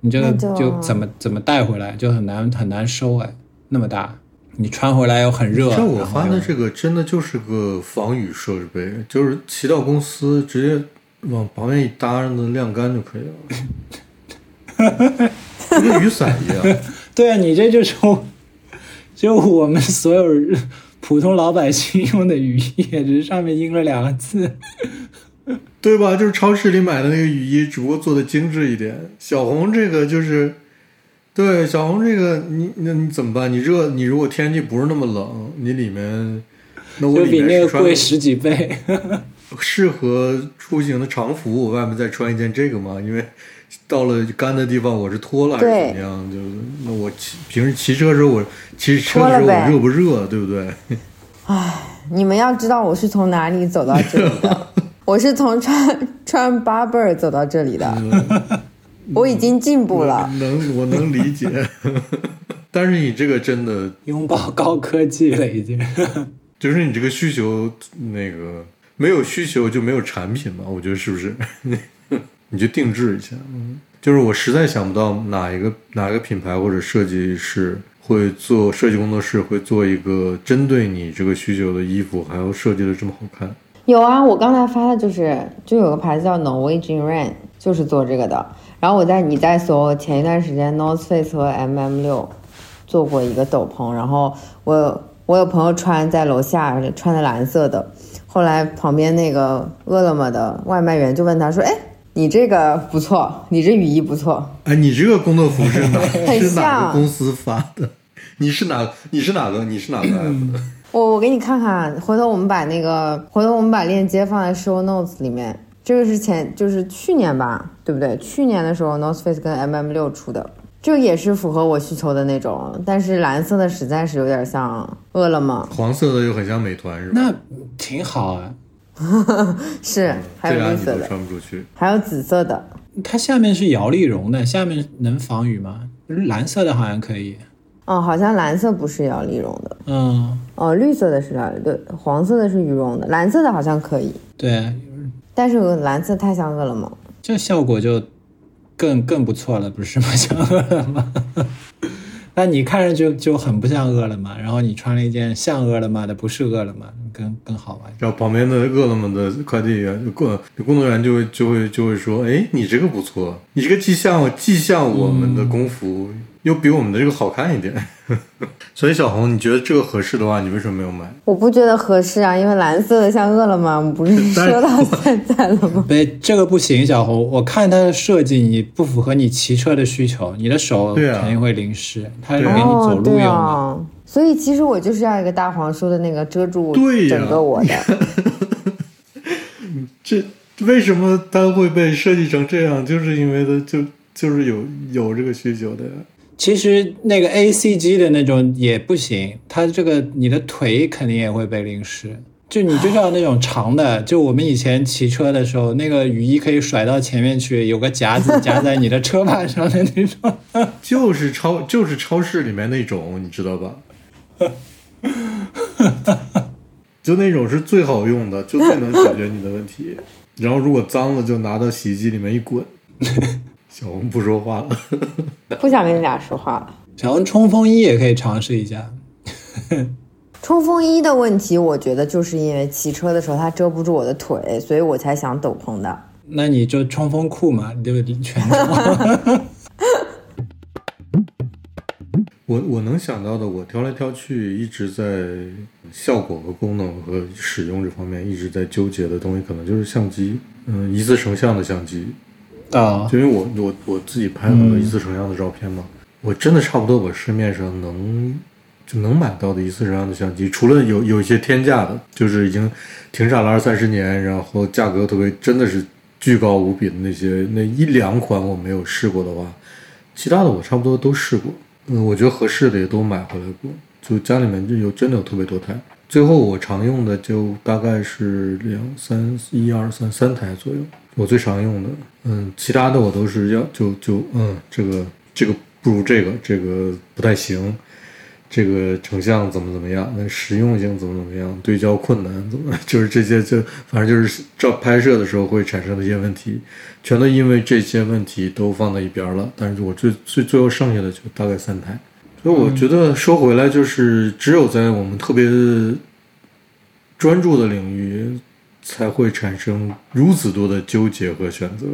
[SPEAKER 2] 你这个
[SPEAKER 1] 就
[SPEAKER 2] 就怎么怎么带回来，就很难很难收哎，那么大，你穿回来又很热。
[SPEAKER 3] 像我发的这个真的就是个防雨设备，就是骑到公司直接往旁边一搭，让它晾干就可以了，就跟雨伞一样。
[SPEAKER 2] 对啊，你这就是我就我们所有普通老百姓用的雨衣，只是上面印了两个字。
[SPEAKER 3] 对吧？就是超市里买的那个雨衣，只不过做的精致一点。小红这个就是，对小红这个，你那你怎么办？你热，你如果天气不是那么冷，你里面，那我里
[SPEAKER 2] 就比那个
[SPEAKER 3] 面是穿
[SPEAKER 2] 贵十几倍。
[SPEAKER 3] 适合出行的常服，我外面再穿一件这个吗？因为到了干的地方，我是脱了还是怎么样？就那我骑平时骑车的时候，我骑车的时候我热不热，对不对？
[SPEAKER 1] 你们要知道我是从哪里走到这里的，我是从川川巴贝尔走到这里的，我已经进步了。
[SPEAKER 3] 能我能理解，但是你这个真的
[SPEAKER 2] 拥抱高科技了，已经。
[SPEAKER 3] 就是你这个需求，那个没有需求就没有产品嘛？我觉得是不是？你就定制一下，嗯，就是我实在想不到哪一个哪一个品牌或者设计师会做设计工作室会做一个针对你这个需求的衣服，还要设计的这么好看。
[SPEAKER 1] 有啊，我刚才发的就是，就有个牌子叫 Norwegian Rain，就是做这个的。然后我在你在搜前一段时间 North Face 和 MM 六做过一个斗篷，然后我我有朋友穿在楼下穿的蓝色的，后来旁边那个饿了么的外卖员就问他说：“哎，你这个不错，你这雨衣不错。
[SPEAKER 3] 哎，你这个工作服是哪
[SPEAKER 1] 很
[SPEAKER 3] 是哪
[SPEAKER 1] 像
[SPEAKER 3] 个公司发的？你是哪你是哪个你是哪个 app 的？
[SPEAKER 1] 我我给你看看，回头我们把那个，回头我们把链接放在 show notes 里面。这个是前就是去年吧，对不对？去年的时候，North Face 跟 MM 六出的，这个也是符合我需求的那种，但是蓝色的实在是有点像饿了么，
[SPEAKER 3] 黄色的又很像美团是吧？
[SPEAKER 2] 那挺好啊，
[SPEAKER 1] 是，还
[SPEAKER 3] 这俩你都
[SPEAKER 1] 有绿色的，
[SPEAKER 3] 穿不出去。
[SPEAKER 1] 还有紫色的。
[SPEAKER 2] 它下面是摇粒绒的，下面能防雨吗？蓝色的好像可以。
[SPEAKER 1] 哦，好像蓝色不是摇粒绒的，
[SPEAKER 2] 嗯，
[SPEAKER 1] 哦，绿色的是摇粒，对，黄色的是羽绒的，蓝色的好像可以，
[SPEAKER 2] 对，
[SPEAKER 1] 但是蓝色太像饿了么。
[SPEAKER 2] 这效果就更更不错了，不是吗？像饿了么，那你看着就就很不像饿了么，然后你穿了一件像饿了么的，不是饿了么，更更好玩。
[SPEAKER 3] 然后旁边的饿了么的快递员工工作人员就会就会就会说：“哎，你这个不错，你这个既像既像我们的工服，又比我们的这个好看一点。” 所以小红，你觉得这个合适的话，你为什么没有买？
[SPEAKER 1] 我不觉得合适啊，因为蓝色的像饿了么，我们不是 说到现在了吗？
[SPEAKER 2] 对，这个不行，小红，我看它的设计，你不符合你骑车的需求，你的手肯定会淋湿，它是给你走路用的。
[SPEAKER 1] 啊，所以其实我就是要一个大黄说的那个遮住整个我的。
[SPEAKER 3] 这为什么它会被设计成这样？就是因为它就就是有有这个需求的呀。
[SPEAKER 2] 其实那个 A C G 的那种也不行，它这个你的腿肯定也会被淋湿。就你就是要那种长的，就我们以前骑车的时候，那个雨衣可以甩到前面去，有个夹子 夹在你的车把上的那种。
[SPEAKER 3] 就是超就是超市里面那种，你知道吧？就那种是最好用的，就最能解决你的问题。然后如果脏了，就拿到洗衣机里面一滚。小红不说话了。
[SPEAKER 1] 不想跟你俩说话了。
[SPEAKER 2] 小红冲锋衣也可以尝试一下。
[SPEAKER 1] 冲锋衣的问题，我觉得就是因为骑车的时候它遮不住我的腿，所以我才想斗篷的。
[SPEAKER 2] 那你就冲锋裤嘛，你就全装。
[SPEAKER 3] 我我能想到的，我挑来挑去，一直在效果和功能和使用这方面一直在纠结的东西，可能就是相机，嗯，一次成像的相机。
[SPEAKER 2] 啊、
[SPEAKER 3] 就因为我我我自己拍很多一次成像的照片嘛，我真的差不多我市面上能就能买到的一次成像的相机，除了有有一些天价的，就是已经停产了二三十年，然后价格特别真的是巨高无比的那些那一两款我没有试过的话，其他的我差不多都试过，嗯，我觉得合适的也都买回来过，就家里面就有真的有特别多台，最后我常用的就大概是两三一二三三台左右，我最常用的。嗯，其他的我都是要就就嗯，这个这个不如这个，这个不太行。这个成像怎么怎么样？那实用性怎么怎么样？对焦困难怎么？就是这些，就反正就是照拍摄的时候会产生的一些问题，全都因为这些问题都放在一边了。但是我最最最后剩下的就大概三台，所以我觉得说回来，就是只有在我们特别专注的领域，才会产生如此多的纠结和选择。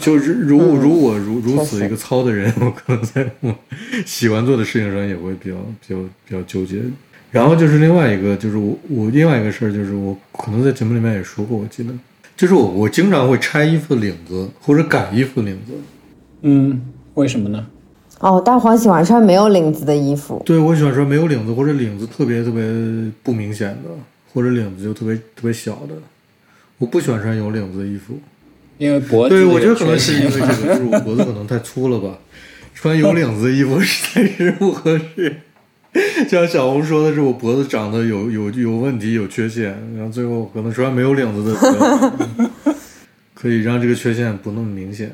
[SPEAKER 3] 就是如如果如如此一个糙的人，我可能在我喜欢做的事情上也会比较比较比较纠结。然后就是另外一个，就是我我另外一个事儿，就是我可能在节目里面也说过，我记得，就是我我经常会拆衣服的领子或者改衣服的领子。
[SPEAKER 2] 嗯，为什么呢？
[SPEAKER 1] 哦，大黄喜欢穿没有领子的衣服。
[SPEAKER 3] 对，我喜欢穿没有领子或者领子特别特别不明显的，或者领子就特别特别小的。我不喜欢穿有领子的衣服。
[SPEAKER 2] 因为脖子，
[SPEAKER 3] 对我觉得可能是因为这个，就是我脖子可能太粗了吧，穿有领子的衣服实在是不合适。就像小红说的是，我脖子长得有有有问题，有缺陷，然后最后可能穿没有领子的，可以让这个缺陷不那么明显。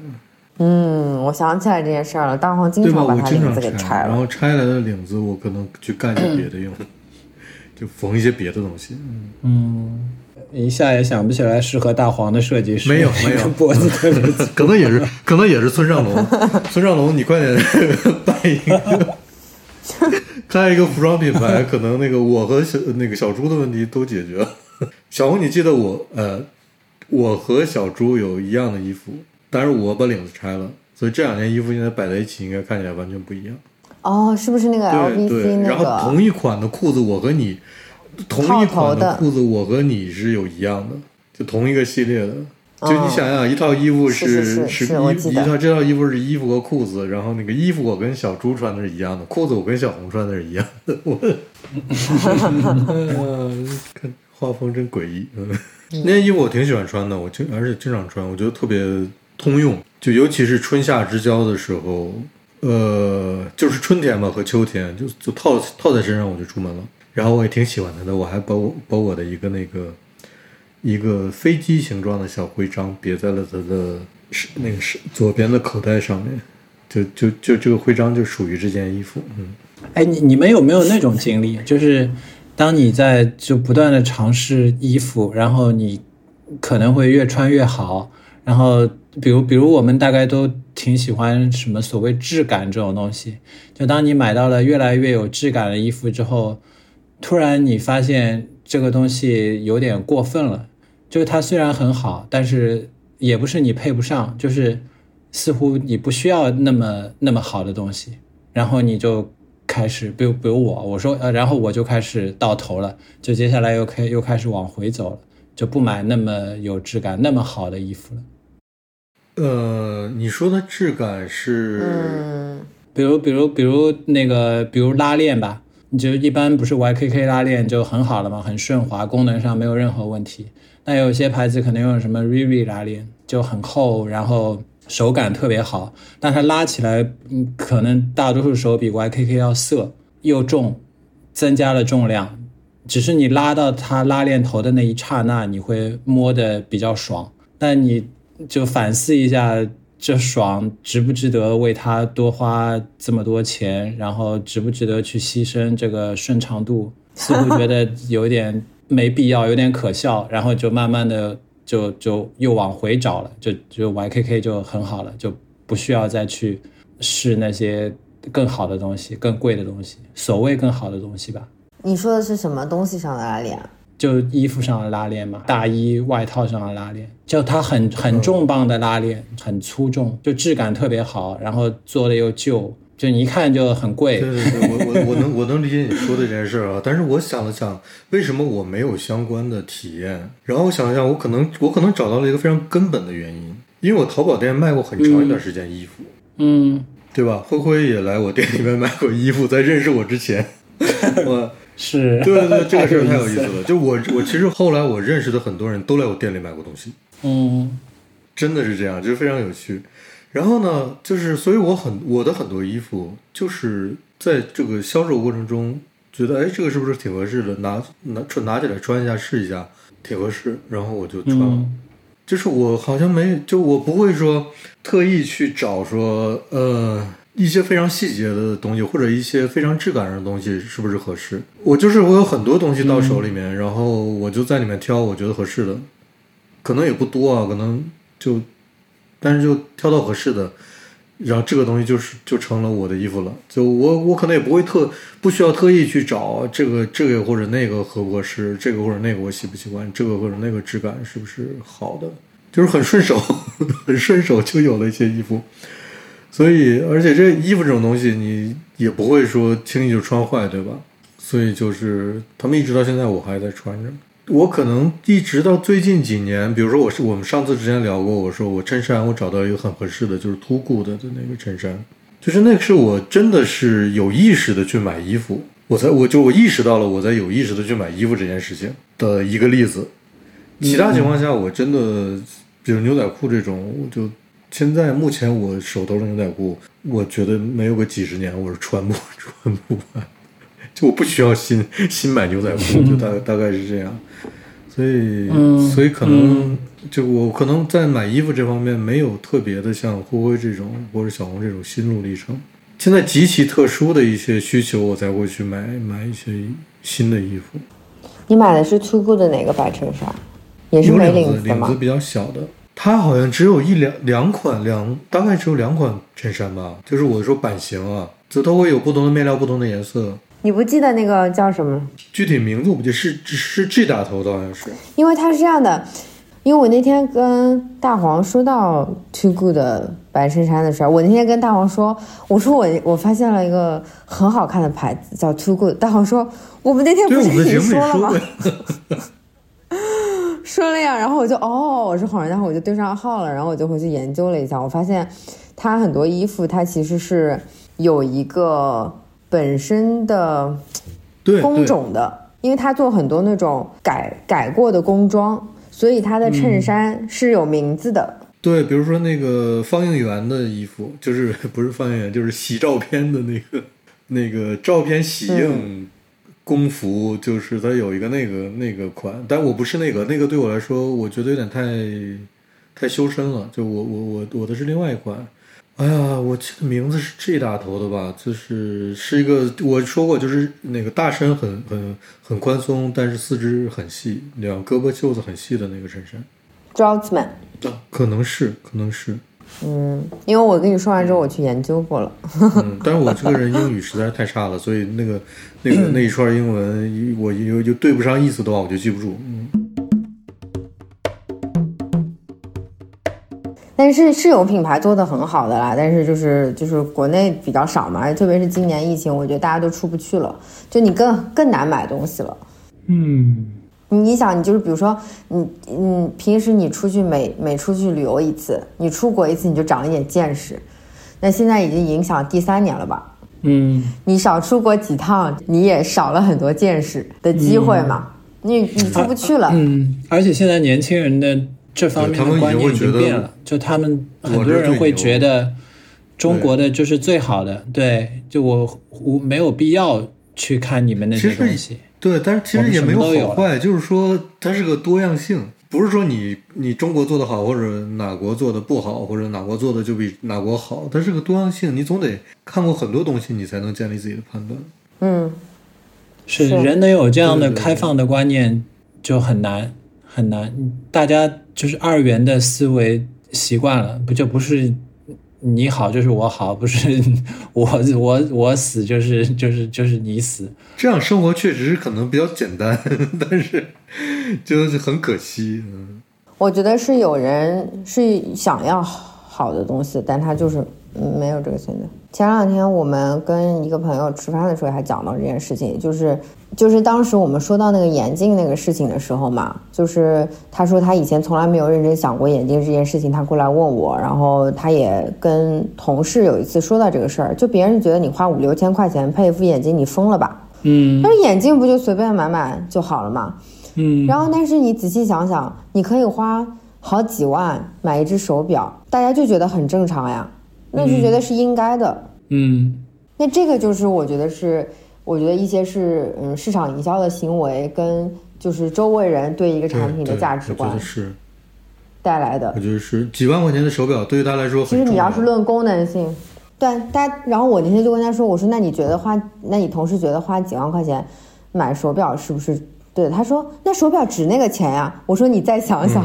[SPEAKER 1] 嗯，我想起来这件事了，大黄经常把他领子给拆
[SPEAKER 3] 了，然后拆来的领子我可能去干点别的用，就缝一些别的东西。
[SPEAKER 2] 嗯。一下也想不起来适合大黄的设计师。
[SPEAKER 3] 没有没有，
[SPEAKER 2] 脖子特别，
[SPEAKER 3] 可能也是可能也是村上龙。村上龙，你快点办一个，开一个服装品牌，可能那个我和小那个小猪的问题都解决了。小红，你记得我呃，我和小猪有一样的衣服，但是我把领子拆了，所以这两件衣服现在摆在一起，应该看起来完全不一样。
[SPEAKER 1] 哦，是不是那个 LVC
[SPEAKER 3] 那个？然后同一款的裤子，我和你。同一款的裤子，我和你是有一样的，就同一个系列的。就你想想，一套衣服
[SPEAKER 1] 是
[SPEAKER 3] 是一一套这套衣服是衣服和裤子，然后那个衣服我跟小猪穿的是一样的，裤子我跟小红穿的是一样的。我，看画风真诡异。嗯，那件衣服我挺喜欢穿的，我经而且经常穿，我觉得特别通用。就尤其是春夏之交的时候，呃，就是春天嘛和秋天，就就套套在身上我就出门了。然后我也挺喜欢它的，我还把我把我的一个那个一个飞机形状的小徽章别在了它的是那个是左边的口袋上面，就就就这个徽章就属于这件衣服。嗯，
[SPEAKER 2] 哎，你你们有没有那种经历？就是当你在就不断的尝试衣服，然后你可能会越穿越好。然后比如比如我们大概都挺喜欢什么所谓质感这种东西。就当你买到了越来越有质感的衣服之后。突然，你发现这个东西有点过分了，就是它虽然很好，但是也不是你配不上，就是似乎你不需要那么那么好的东西，然后你就开始，比如比如我，我说呃，然后我就开始到头了，就接下来又开又开始往回走了，就不买那么有质感、那么好的衣服了。
[SPEAKER 3] 呃，你说的质感是，
[SPEAKER 2] 比如比如比如那个，比如拉链吧。你就一般不是 YKK 拉链就很好了嘛，很顺滑，功能上没有任何问题。那有些牌子可能用什么 Riri 拉链，就很厚，然后手感特别好，但它拉起来，嗯，可能大多数时候比 YKK 要涩，又重，增加了重量。只是你拉到它拉链头的那一刹那，你会摸的比较爽，但你就反思一下。这爽值不值得为它多花这么多钱？然后值不值得去牺牲这个顺畅度？似乎觉得有点没必要，有点可笑。然后就慢慢的就就又往回找了，就就 YKK 就很好了，就不需要再去试那些更好的东西、更贵的东西，所谓更好的东西吧。
[SPEAKER 1] 你说的是什么东西上的拉链？
[SPEAKER 2] 就衣服上的拉链嘛，大衣外套上的拉链，就它很很重磅的拉链，很粗重，就质感特别好，然后做的又旧，就你一看就很贵。
[SPEAKER 3] 对对对，我我我能我能理解你说的这件事啊，但是我想了想，为什么我没有相关的体验？然后我想了想，我可能我可能找到了一个非常根本的原因，因为我淘宝店卖过很长一段时间衣服，
[SPEAKER 2] 嗯，
[SPEAKER 3] 对吧？灰灰也来我店里面买过衣服，在认识我之前，我。
[SPEAKER 2] 是
[SPEAKER 3] 对对对，这个事儿太有意思了。就我我其实后来我认识的很多人都来我店里买过东西，
[SPEAKER 2] 嗯，
[SPEAKER 3] 真的是这样，就是非常有趣。然后呢，就是所以我很我的很多衣服就是在这个销售过程中觉得哎这个是不是挺合适的，拿拿穿拿起来穿一下试一下，挺合适，然后我就穿了。
[SPEAKER 2] 嗯
[SPEAKER 3] 就是我好像没，就我不会说特意去找说呃一些非常细节的东西，或者一些非常质感上的东西是不是合适。我就是我有很多东西到手里面，然后我就在里面挑我觉得合适的，可能也不多啊，可能就，但是就挑到合适的，然后这个东西就是就成了我的衣服了。就我我可能也不会特不需要特意去找这个这个或者那个合不合适，这个或者那个我喜不喜欢，这个或者那个质感是不是好的，就是很顺手，很顺手就有了一些衣服。所以，而且这衣服这种东西，你也不会说轻易就穿坏，对吧？所以就是他们一直到现在我还在穿着。我可能一直到最近几年，比如说我是我们上次之前聊过，我说我衬衫我找到一个很合适的，就是 Too Good 的那个衬衫，就是那个是我真的是有意识的去买衣服，我才我就我意识到了我在有意识的去买衣服这件事情的一个例子。其他情况下，我真的比如牛仔裤这种，我就现在目前我手头的牛仔裤，我觉得没有个几十年我是穿不 穿不完，就我不需要新新买牛仔裤，就大大概是这样。所以，
[SPEAKER 2] 嗯
[SPEAKER 3] 所以可能、就我可能在买衣服这方面没有特别的像灰灰这种或者小红这种心路历程。现在极其特殊的一些需求，我才会去买买一些新的衣服。
[SPEAKER 1] 你买的是 Too Good 的哪个白衬衫？也是
[SPEAKER 3] 有
[SPEAKER 1] 没
[SPEAKER 3] 领子，
[SPEAKER 1] 子的吗
[SPEAKER 3] 领子？比较小的。它好像只有一两两款两，大概只有两款衬衫吧。就是我说版型啊，就它会有不同的面料、不同的颜色。
[SPEAKER 1] 你不记得那个叫什么？
[SPEAKER 3] 具体名字我不记得，是是 G 打头的，好像是。
[SPEAKER 1] 因为它是这样的，因为我那天跟大黄说到 Too Good 的白衬衫的事儿，我那天跟大黄说，我说我我发现了一个很好看的牌子叫 Too Good，大黄说我们那天不，是已经
[SPEAKER 3] 说
[SPEAKER 1] 说了吗
[SPEAKER 3] 过？
[SPEAKER 1] 说了呀，然后我就哦，我是恍然大悟，我就对上号了，然后我就回去研究了一下，我发现它很多衣服它其实是有一个本身的
[SPEAKER 3] 对
[SPEAKER 1] 工种的，因为它做很多那种改改过的工装，所以它的衬衫是有名字的。
[SPEAKER 3] 对，比如说那个放映员的衣服，就是不是放映员，就是洗照片的那个那个照片洗映工服，就是它有一个那个那个款，但我不是那个，那个对我来说，我觉得有点太太修身了，就我我我我的是另外一款。哎呀，我记得名字是 G 打头的吧，就是是一个我说过，就是那个大身很很很宽松，但是四肢很细，两胳膊袖子很细的那个衬衫。
[SPEAKER 1] Draughtsman，
[SPEAKER 3] 可能是，可能是，
[SPEAKER 1] 嗯，因为我跟你说完之后，我去研究过了。
[SPEAKER 3] 嗯，但是我这个人英语实在是太差了，所以那个那个那一串英文，我有就对不上意思的话，我就记不住。嗯，
[SPEAKER 1] 但是是有品牌做的很好的啦，但是就是就是国内比较少嘛，特别是今年疫情，我觉得大家都出不去了，就你更更难买东西了。
[SPEAKER 2] 嗯，
[SPEAKER 1] 你想，你就是比如说，你你平时你出去每每出去旅游一次，你出国一次，你就长了一点见识。那现在已经影响第三年了吧？
[SPEAKER 2] 嗯，
[SPEAKER 1] 你少出国几趟，你也少了很多见识的机会嘛。你你出不去了，
[SPEAKER 2] 嗯，而且现在年轻人的这方面的观念已
[SPEAKER 3] 经
[SPEAKER 2] 变了，就他们很多人会觉得中国的就是最好的，对，就我我没有必要去看你们那些东西。
[SPEAKER 3] 对，但是其实也没
[SPEAKER 2] 有
[SPEAKER 3] 好坏，就是说它是个多样性，不是说你你中国做的好，或者哪国做的不好，或者哪国做的就比哪国好，它是个多样性，你总得看过很多东西，你才能建立自己的判断。
[SPEAKER 1] 嗯，
[SPEAKER 2] 是
[SPEAKER 1] 是。
[SPEAKER 2] 人能有这样的开放的观念就很难很难，大家就是二元的思维习惯了，不就不是你好就是我好，不是 我我我死就是就是就是你死。
[SPEAKER 3] 这样生活确实是可能比较简单，但是就是很可惜。嗯，
[SPEAKER 1] 我觉得是有人是想要好的东西，但他就是嗯没有这个选择。前两天我们跟一个朋友吃饭的时候还讲到这件事情，就是就是当时我们说到那个眼镜那个事情的时候嘛，就是他说他以前从来没有认真想过眼镜这件事情，他过来问我，然后他也跟同事有一次说到这个事儿，就别人觉得你花五六千块钱配一副眼镜，你疯了吧？
[SPEAKER 2] 嗯
[SPEAKER 1] 但是眼镜不就随便买买就好了嘛？
[SPEAKER 2] 嗯，
[SPEAKER 1] 然后，但是你仔细想想，你可以花好几万买一只手表，大家就觉得很正常呀，那就觉得是应该的。
[SPEAKER 2] 嗯
[SPEAKER 1] 那这个就是我觉得是我觉得一些是嗯市场营销的行为跟就是周围人对一个产品的价值观
[SPEAKER 3] 是，
[SPEAKER 1] 带来的
[SPEAKER 3] 我。觉得是几万块钱的手表对于他来说
[SPEAKER 1] 其实。你要是论功能性，对，大家，然后我那天就跟他说，我说那你觉得花，那你同事觉得花几万块钱买手表是不是对？他说那手表值那个钱呀。我说你再想想，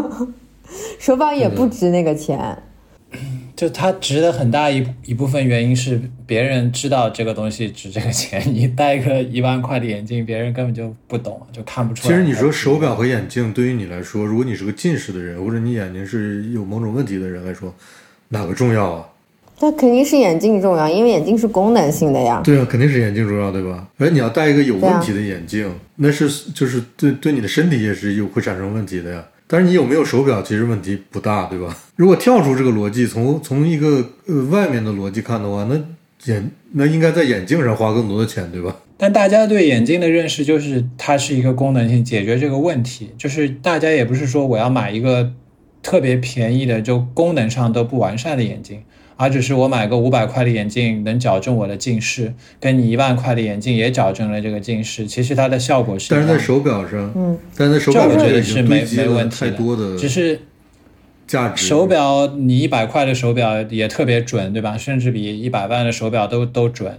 [SPEAKER 1] 手表也不值那个钱。
[SPEAKER 2] 就它值的很大一一部分原因是别人知道这个东西值这个钱，你戴一个一万块的眼镜，别人根本就不懂，就看不出来。
[SPEAKER 3] 其实你说手表和眼镜对于你来说，如果你是个近视的人，或者你眼睛是有某种问题的人来说，哪个重要啊？
[SPEAKER 1] 那肯定是眼镜重要，因为眼镜是功能性的呀。
[SPEAKER 3] 对啊，肯定是眼镜重要，对吧？而你要戴一个有问题的眼镜，那是就是对对你的身体也是有会产生问题的呀。但是你有没有手表，其实问题不大，对吧？如果跳出这个逻辑，从从一个呃外面的逻辑看的话，那眼那应该在眼镜上花更多的钱，对吧？
[SPEAKER 2] 但大家对眼镜的认识就是它是一个功能性解决这个问题，就是大家也不是说我要买一个特别便宜的，就功能上都不完善的眼镜，而只是我买个五百块的眼镜能矫正我的近视，跟你一万块的眼镜也矫正了这个近视，其实它的效果是。
[SPEAKER 3] 但是在手表上，
[SPEAKER 1] 嗯，
[SPEAKER 3] 但是在手
[SPEAKER 2] 这我觉
[SPEAKER 3] 表上已
[SPEAKER 2] 得是没没问题
[SPEAKER 3] 的
[SPEAKER 2] 只是
[SPEAKER 3] 价值。
[SPEAKER 2] 手表，你一百块的手表也特别准，对吧？甚至比一百万的手表都都准。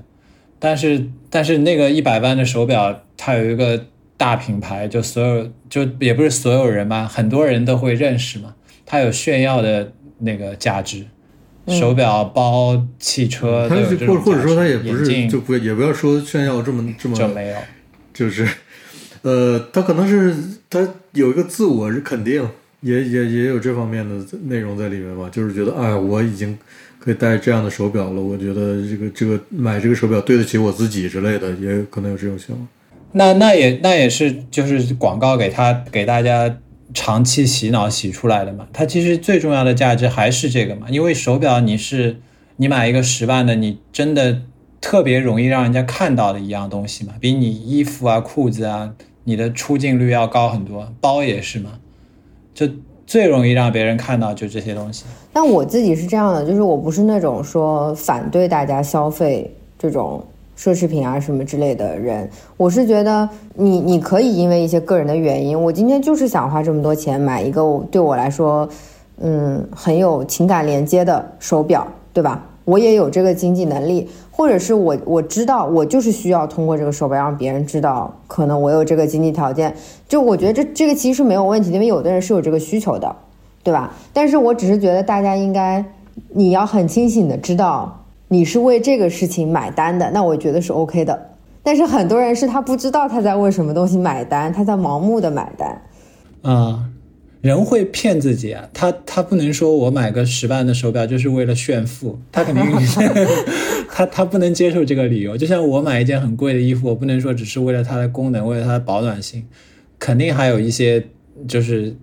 [SPEAKER 2] 但是，但是那个一百万的手表，它有一个大品牌，就所有就也不是所有人吧，很多人都会认识嘛。它有炫耀的那个价值，手表、包、汽车
[SPEAKER 3] 或者或者说它也不是就不也不要说炫耀这么这么
[SPEAKER 2] 就没有。
[SPEAKER 3] 就是，呃，他可能是他有一个自我肯定，也也也有这方面的内容在里面吧。就是觉得，哎，我已经可以戴这样的手表了，我觉得这个这个买这个手表对得起我自己之类的，也可能有这种情况。
[SPEAKER 2] 那那也那也是就是广告给他给大家长期洗脑洗出来的嘛。它其实最重要的价值还是这个嘛，因为手表你是你买一个十万的，你真的特别容易让人家看到的一样东西嘛，比你衣服啊、裤子啊，你的出镜率要高很多。包也是嘛，就最容易让别人看到就这些东西。
[SPEAKER 1] 但我自己是这样的，就是我不是那种说反对大家消费这种奢侈品啊什么之类的人，我是觉得你你可以因为一些个人的原因，我今天就是想花这么多钱买一个对我来说，嗯，很有情感连接的手表，对吧？我也有这个经济能力，或者是我我知道我就是需要通过这个手表让别人知道，可能我有这个经济条件，就我觉得这这个其实是没有问题，因为有的人是有这个需求的。对吧？但是我只是觉得大家应该，你要很清醒的知道你是为这个事情买单的，那我觉得是 OK 的。但是很多人是他不知道他在为什么东西买单，他在盲目的买单。
[SPEAKER 2] 啊、人会骗自己啊，他他不能说我买个十万的手表就是为了炫富，他肯定 他他不能接受这个理由。就像我买一件很贵的衣服，我不能说只是为了它的功能，为了它的保暖性，肯定还有一些就是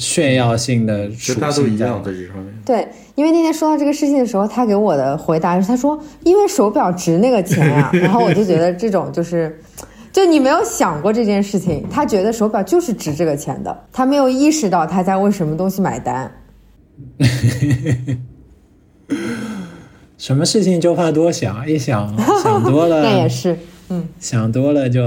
[SPEAKER 2] 炫耀性的属
[SPEAKER 3] 其实大家都一样在这上面。
[SPEAKER 1] 对，因为那天说到这个事情的时候，他给我的回答是，他说因为手表值那个钱呀、然后我就觉得这种就是。就你没有想过这件事情，他觉得手表就是值这个钱的，他没有意识到他在为什么东西买单。
[SPEAKER 2] 什么事情就怕多想，一想想多了，
[SPEAKER 1] 那也是，嗯，
[SPEAKER 2] 想多了就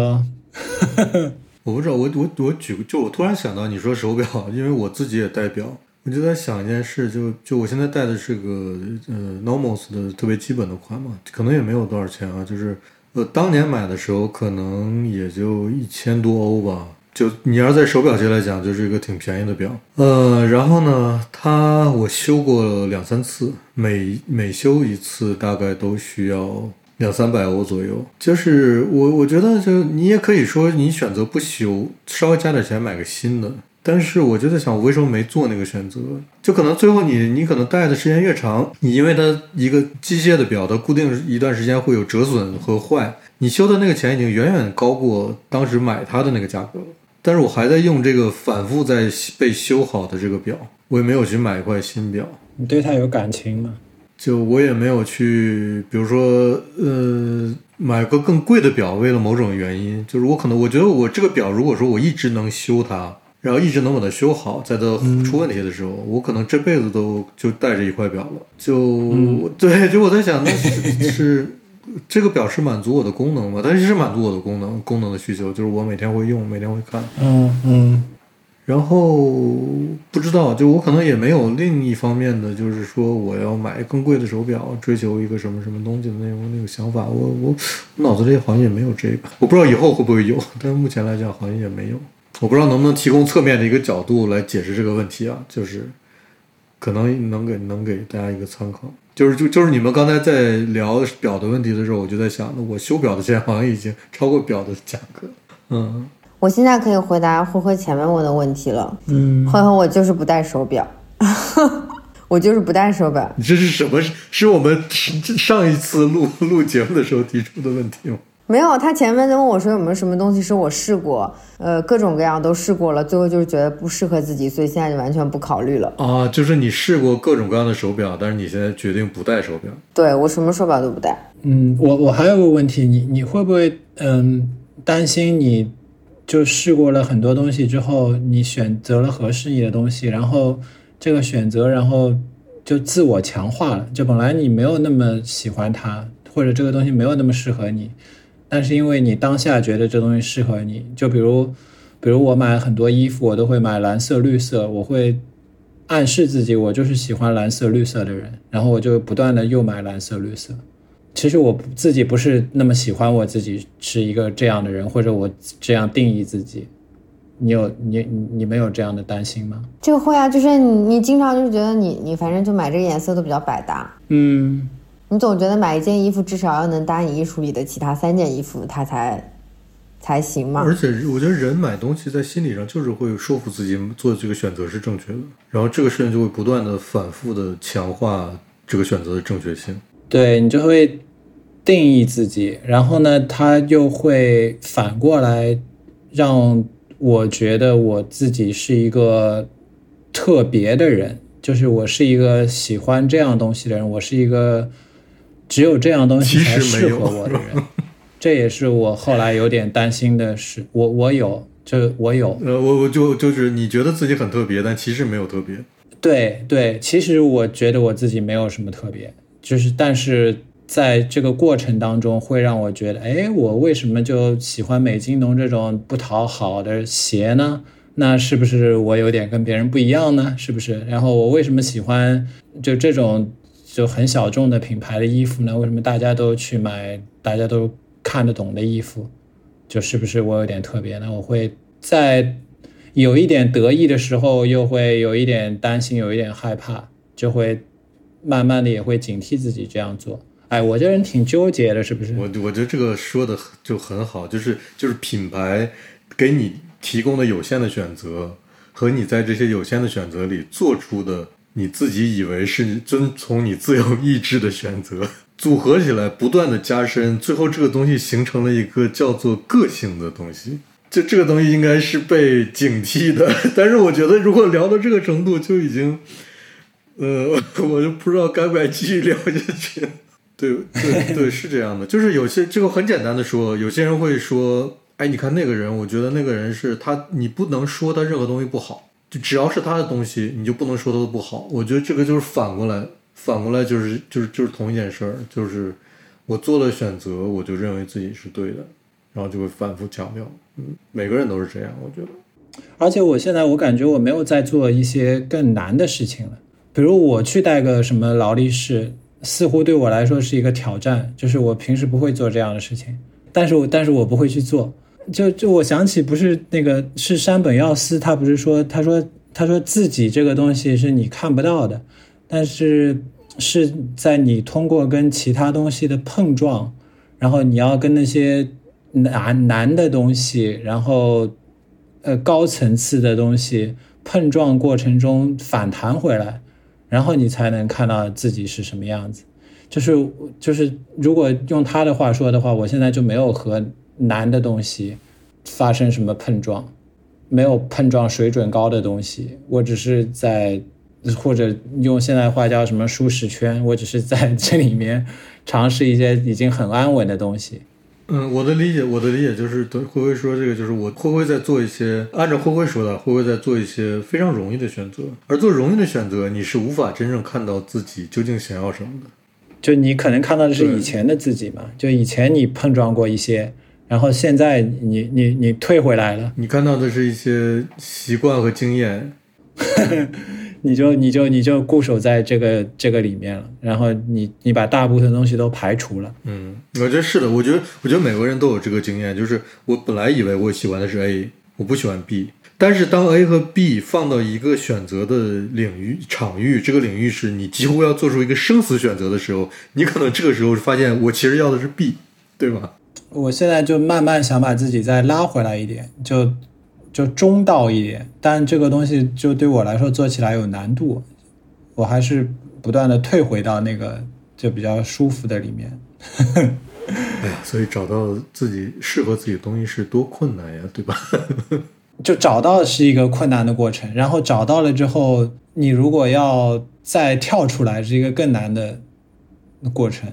[SPEAKER 3] 我不知道，我我我举个，就我突然想到你说手表，因为我自己也戴表，我就在想一件事，就就我现在戴的是个呃 Nomos 的特别基本的款嘛，可能也没有多少钱啊，就是呃当年买的时候可能也就一千多欧吧，就你要在手表界来讲，就是一个挺便宜的表。呃，然后呢，它我修过两三次，每每修一次大概都需要两三百欧左右。就是我我觉得，就你也可以说你选择不修，稍微加点钱买个新的。但是我就在想，我为什么没做那个选择？就可能最后你你可能戴的时间越长，你因为它一个机械的表，它固定一段时间会有折损和坏，你修的那个钱已经远远高过当时买它的那个价格了。但是我还在用这个反复在被修好的这个表，我也没有去买一块新表，
[SPEAKER 2] 你对它有感情吗？
[SPEAKER 3] 就我也没有去，比如说呃买个更贵的表，为了某种原因，就是我可能我觉得我这个表如果说我一直能修它，然后一直能把它修好，在它出问题的时候，我可能这辈子都就带着一块表了。就、对，就我在想，那是是这个表是满足我的功能吗？它其实满足我的功能功能的需求，就是我每天会用，每天会看。
[SPEAKER 2] 嗯嗯
[SPEAKER 3] 然后不知道，就我可能也没有另一方面的，就是说我要买更贵的手表，追求一个什么什么东西的那种那个想法。我我脑子里好像也没有这个，我不知道以后会不会有，但目前来讲好像也没有。我不知道能不能提供侧面的一个角度来解释这个问题啊，就是可能能给能给大家一个参考。就是就就是你们刚才在聊表的问题的时候，我就在想，那我修表的钱好像已经超过表的价格。嗯，
[SPEAKER 1] 我现在可以回答灰灰前面问的问题了。
[SPEAKER 2] 嗯，
[SPEAKER 1] 灰灰，我就是不戴手表，我就是不戴手表。
[SPEAKER 3] 你这是什么？是我们上一次录录节目的时候提出的问题吗？
[SPEAKER 1] 没有，他前面在问我说有没有什么东西是我试过，呃，各种各样都试过了，最后就是觉得不适合自己，所以现在就完全不考虑了。
[SPEAKER 3] 啊，就是你试过各种各样的手表，但是你现在决定不戴手表。
[SPEAKER 1] 对我什么手表都不戴。
[SPEAKER 2] 嗯，我我还有个问题，你你会不会嗯担心你就试过了很多东西之后，你选择了合适你的东西，然后这个选择然后就自我强化了，就本来你没有那么喜欢它，或者这个东西没有那么适合你。但是因为你当下觉得这东西适合你，就比如，比如我买很多衣服，我都会买蓝色、绿色，我会暗示自己我就是喜欢蓝色、绿色的人，然后我就不断的又买蓝色、绿色。其实我自己不是那么喜欢我自己是一个这样的人，或者我这样定义自己。你有你你们有这样的担心吗？
[SPEAKER 1] 这个会啊，就是你你经常就是觉得你你反正就买这个颜色都比较百搭。
[SPEAKER 2] 嗯。
[SPEAKER 1] 你总觉得买一件衣服至少要能搭你衣橱里的其他三件衣服，它才才行嘛？
[SPEAKER 3] 而且我觉得人买东西在心理上就是会说服自己做这个选择是正确的，然后这个事情就会不断的反复的强化这个选择的正确性。
[SPEAKER 2] 对你就会定义自己，然后呢，他又会反过来让我觉得我自己是一个特别的人，就是我是一个喜欢这样东西的人，我是一个。只有这样东西才适合我的人，这也是我后来有点担心的事，我我有，就我有，
[SPEAKER 3] 呃，我我就就是你觉得自己很特别，但其实没有特别。
[SPEAKER 2] 对对，其实我觉得我自己没有什么特别，就是但是在这个过程当中，会让我觉得，哎，我为什么就喜欢美津浓这种不讨好的鞋呢？那是不是我有点跟别人不一样呢？是不是？然后我为什么喜欢就这种？就很小众的品牌的衣服呢？为什么大家都去买？大家都看得懂的衣服，就是不是我有点特别呢？我会在有一点得意的时候，又会有一点担心，有一点害怕，就会慢慢的也会警惕自己这样做。哎，我这人挺纠结的，是不是？
[SPEAKER 3] 我我觉得这个说的就很好，就是就是品牌给你提供的有限的选择，和你在这些有限的选择里做出的。你自己以为是遵从你自由意志的选择，组合起来不断的加深，最后这个东西形成了一个叫做个性的东西。就这个东西应该是被警惕的，但是我觉得如果聊到这个程度，就已经，呃，我就不知道该不该继续聊下去。对对对，是这样的，就是有些这个很简单的说，有些人会说，哎，你看那个人，我觉得那个人是他，你不能说他任何东西不好。就只要是他的东西，你就不能说他的不好。我觉得这个就是反过来，反过来就是就是就是同一件事儿，就是我做了选择，我就认为自己是对的，然后就会反复强调。嗯，每个人都是这样，我觉得。
[SPEAKER 2] 而且我现在我感觉我没有在做一些更难的事情了，比如我去带个什么劳力士，似乎对我来说是一个挑战，就是我平时不会做这样的事情，但是我但是我不会去做。就就我想起，不是那个是山本耀司，他不是说，他说他说自己这个东西是你看不到的，但是是在你通过跟其他东西的碰撞，然后你要跟那些难难的东西，然后呃高层次的东西碰撞过程中反弹回来，然后你才能看到自己是什么样子。就是就是如果用他的话说的话，我现在就没有和。难的东西发生什么碰撞？没有碰撞水准高的东西，我只是在或者用现在话叫什么舒适圈，我只是在这里面尝试一些已经很安稳的东西。
[SPEAKER 3] 嗯，我的理解，我的理解就是，对灰灰说这个就是我灰灰在做一些，按照灰灰说的，灰灰在做一些非常容易的选择，而做容易的选择，你是无法真正看到自己究竟想要什么的。
[SPEAKER 2] 就你可能看到的是以前的自己嘛，就以前你碰撞过一些，然后现在你你你退回来了，
[SPEAKER 3] 你看到的是一些习惯和经验，
[SPEAKER 2] 你就你就你就固守在这个这个里面了，然后你你把大部分东西都排除了。
[SPEAKER 3] 嗯，我觉得是的，我觉得我觉得每个人都有这个经验，就是我本来以为我喜欢的是 A，我不喜欢 B，但是当 A 和 B 放到一个选择的领域场域，这个领域是你几乎要做出一个生死选择的时候，你可能这个时候发现我其实要的是 B，对吧？
[SPEAKER 2] 我现在就慢慢想把自己再拉回来一点，就就中道一点，但这个东西就对我来说做起来有难度，我还是不断的退回到那个就比较舒服的里面。
[SPEAKER 3] 哎呀，所以找到自己适合自己的东西是多困难呀，对吧？
[SPEAKER 2] 就找到是一个困难的过程，然后找到了之后，你如果要再跳出来，是一个更难的过程。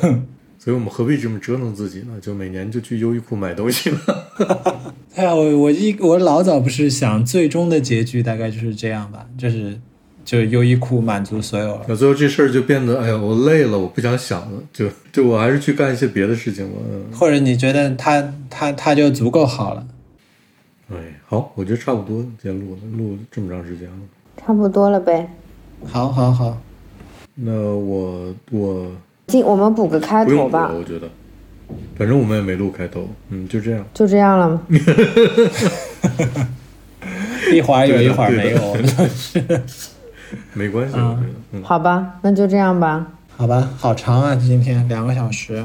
[SPEAKER 3] 所以我们何必这么折腾自己呢？就每年就去优衣库买东西了。
[SPEAKER 2] 哎呀，我我一我老早不是想最终的结局大概就是这样吧，就是就优衣库满足所有了。
[SPEAKER 3] 那最后这事儿就变得，哎呀，我累了，我不想想了，就就我还是去干一些别的事情吧。嗯，
[SPEAKER 2] 或者你觉得他他他就足够好了？
[SPEAKER 3] 哎，好，我觉得差不多，今天录了录这么长时间了。
[SPEAKER 1] 差不多了呗。
[SPEAKER 2] 好好好，
[SPEAKER 3] 那我我
[SPEAKER 1] 进我们补个开头吧
[SPEAKER 3] 我觉得，反正我们也没录开头，嗯，就这样。
[SPEAKER 1] 就这样了吗？
[SPEAKER 2] 一会儿有一会儿没有，我们都是
[SPEAKER 3] 没关系，嗯，
[SPEAKER 1] 好吧，那就这样吧。
[SPEAKER 2] 好吧，好长啊，今天两个小时。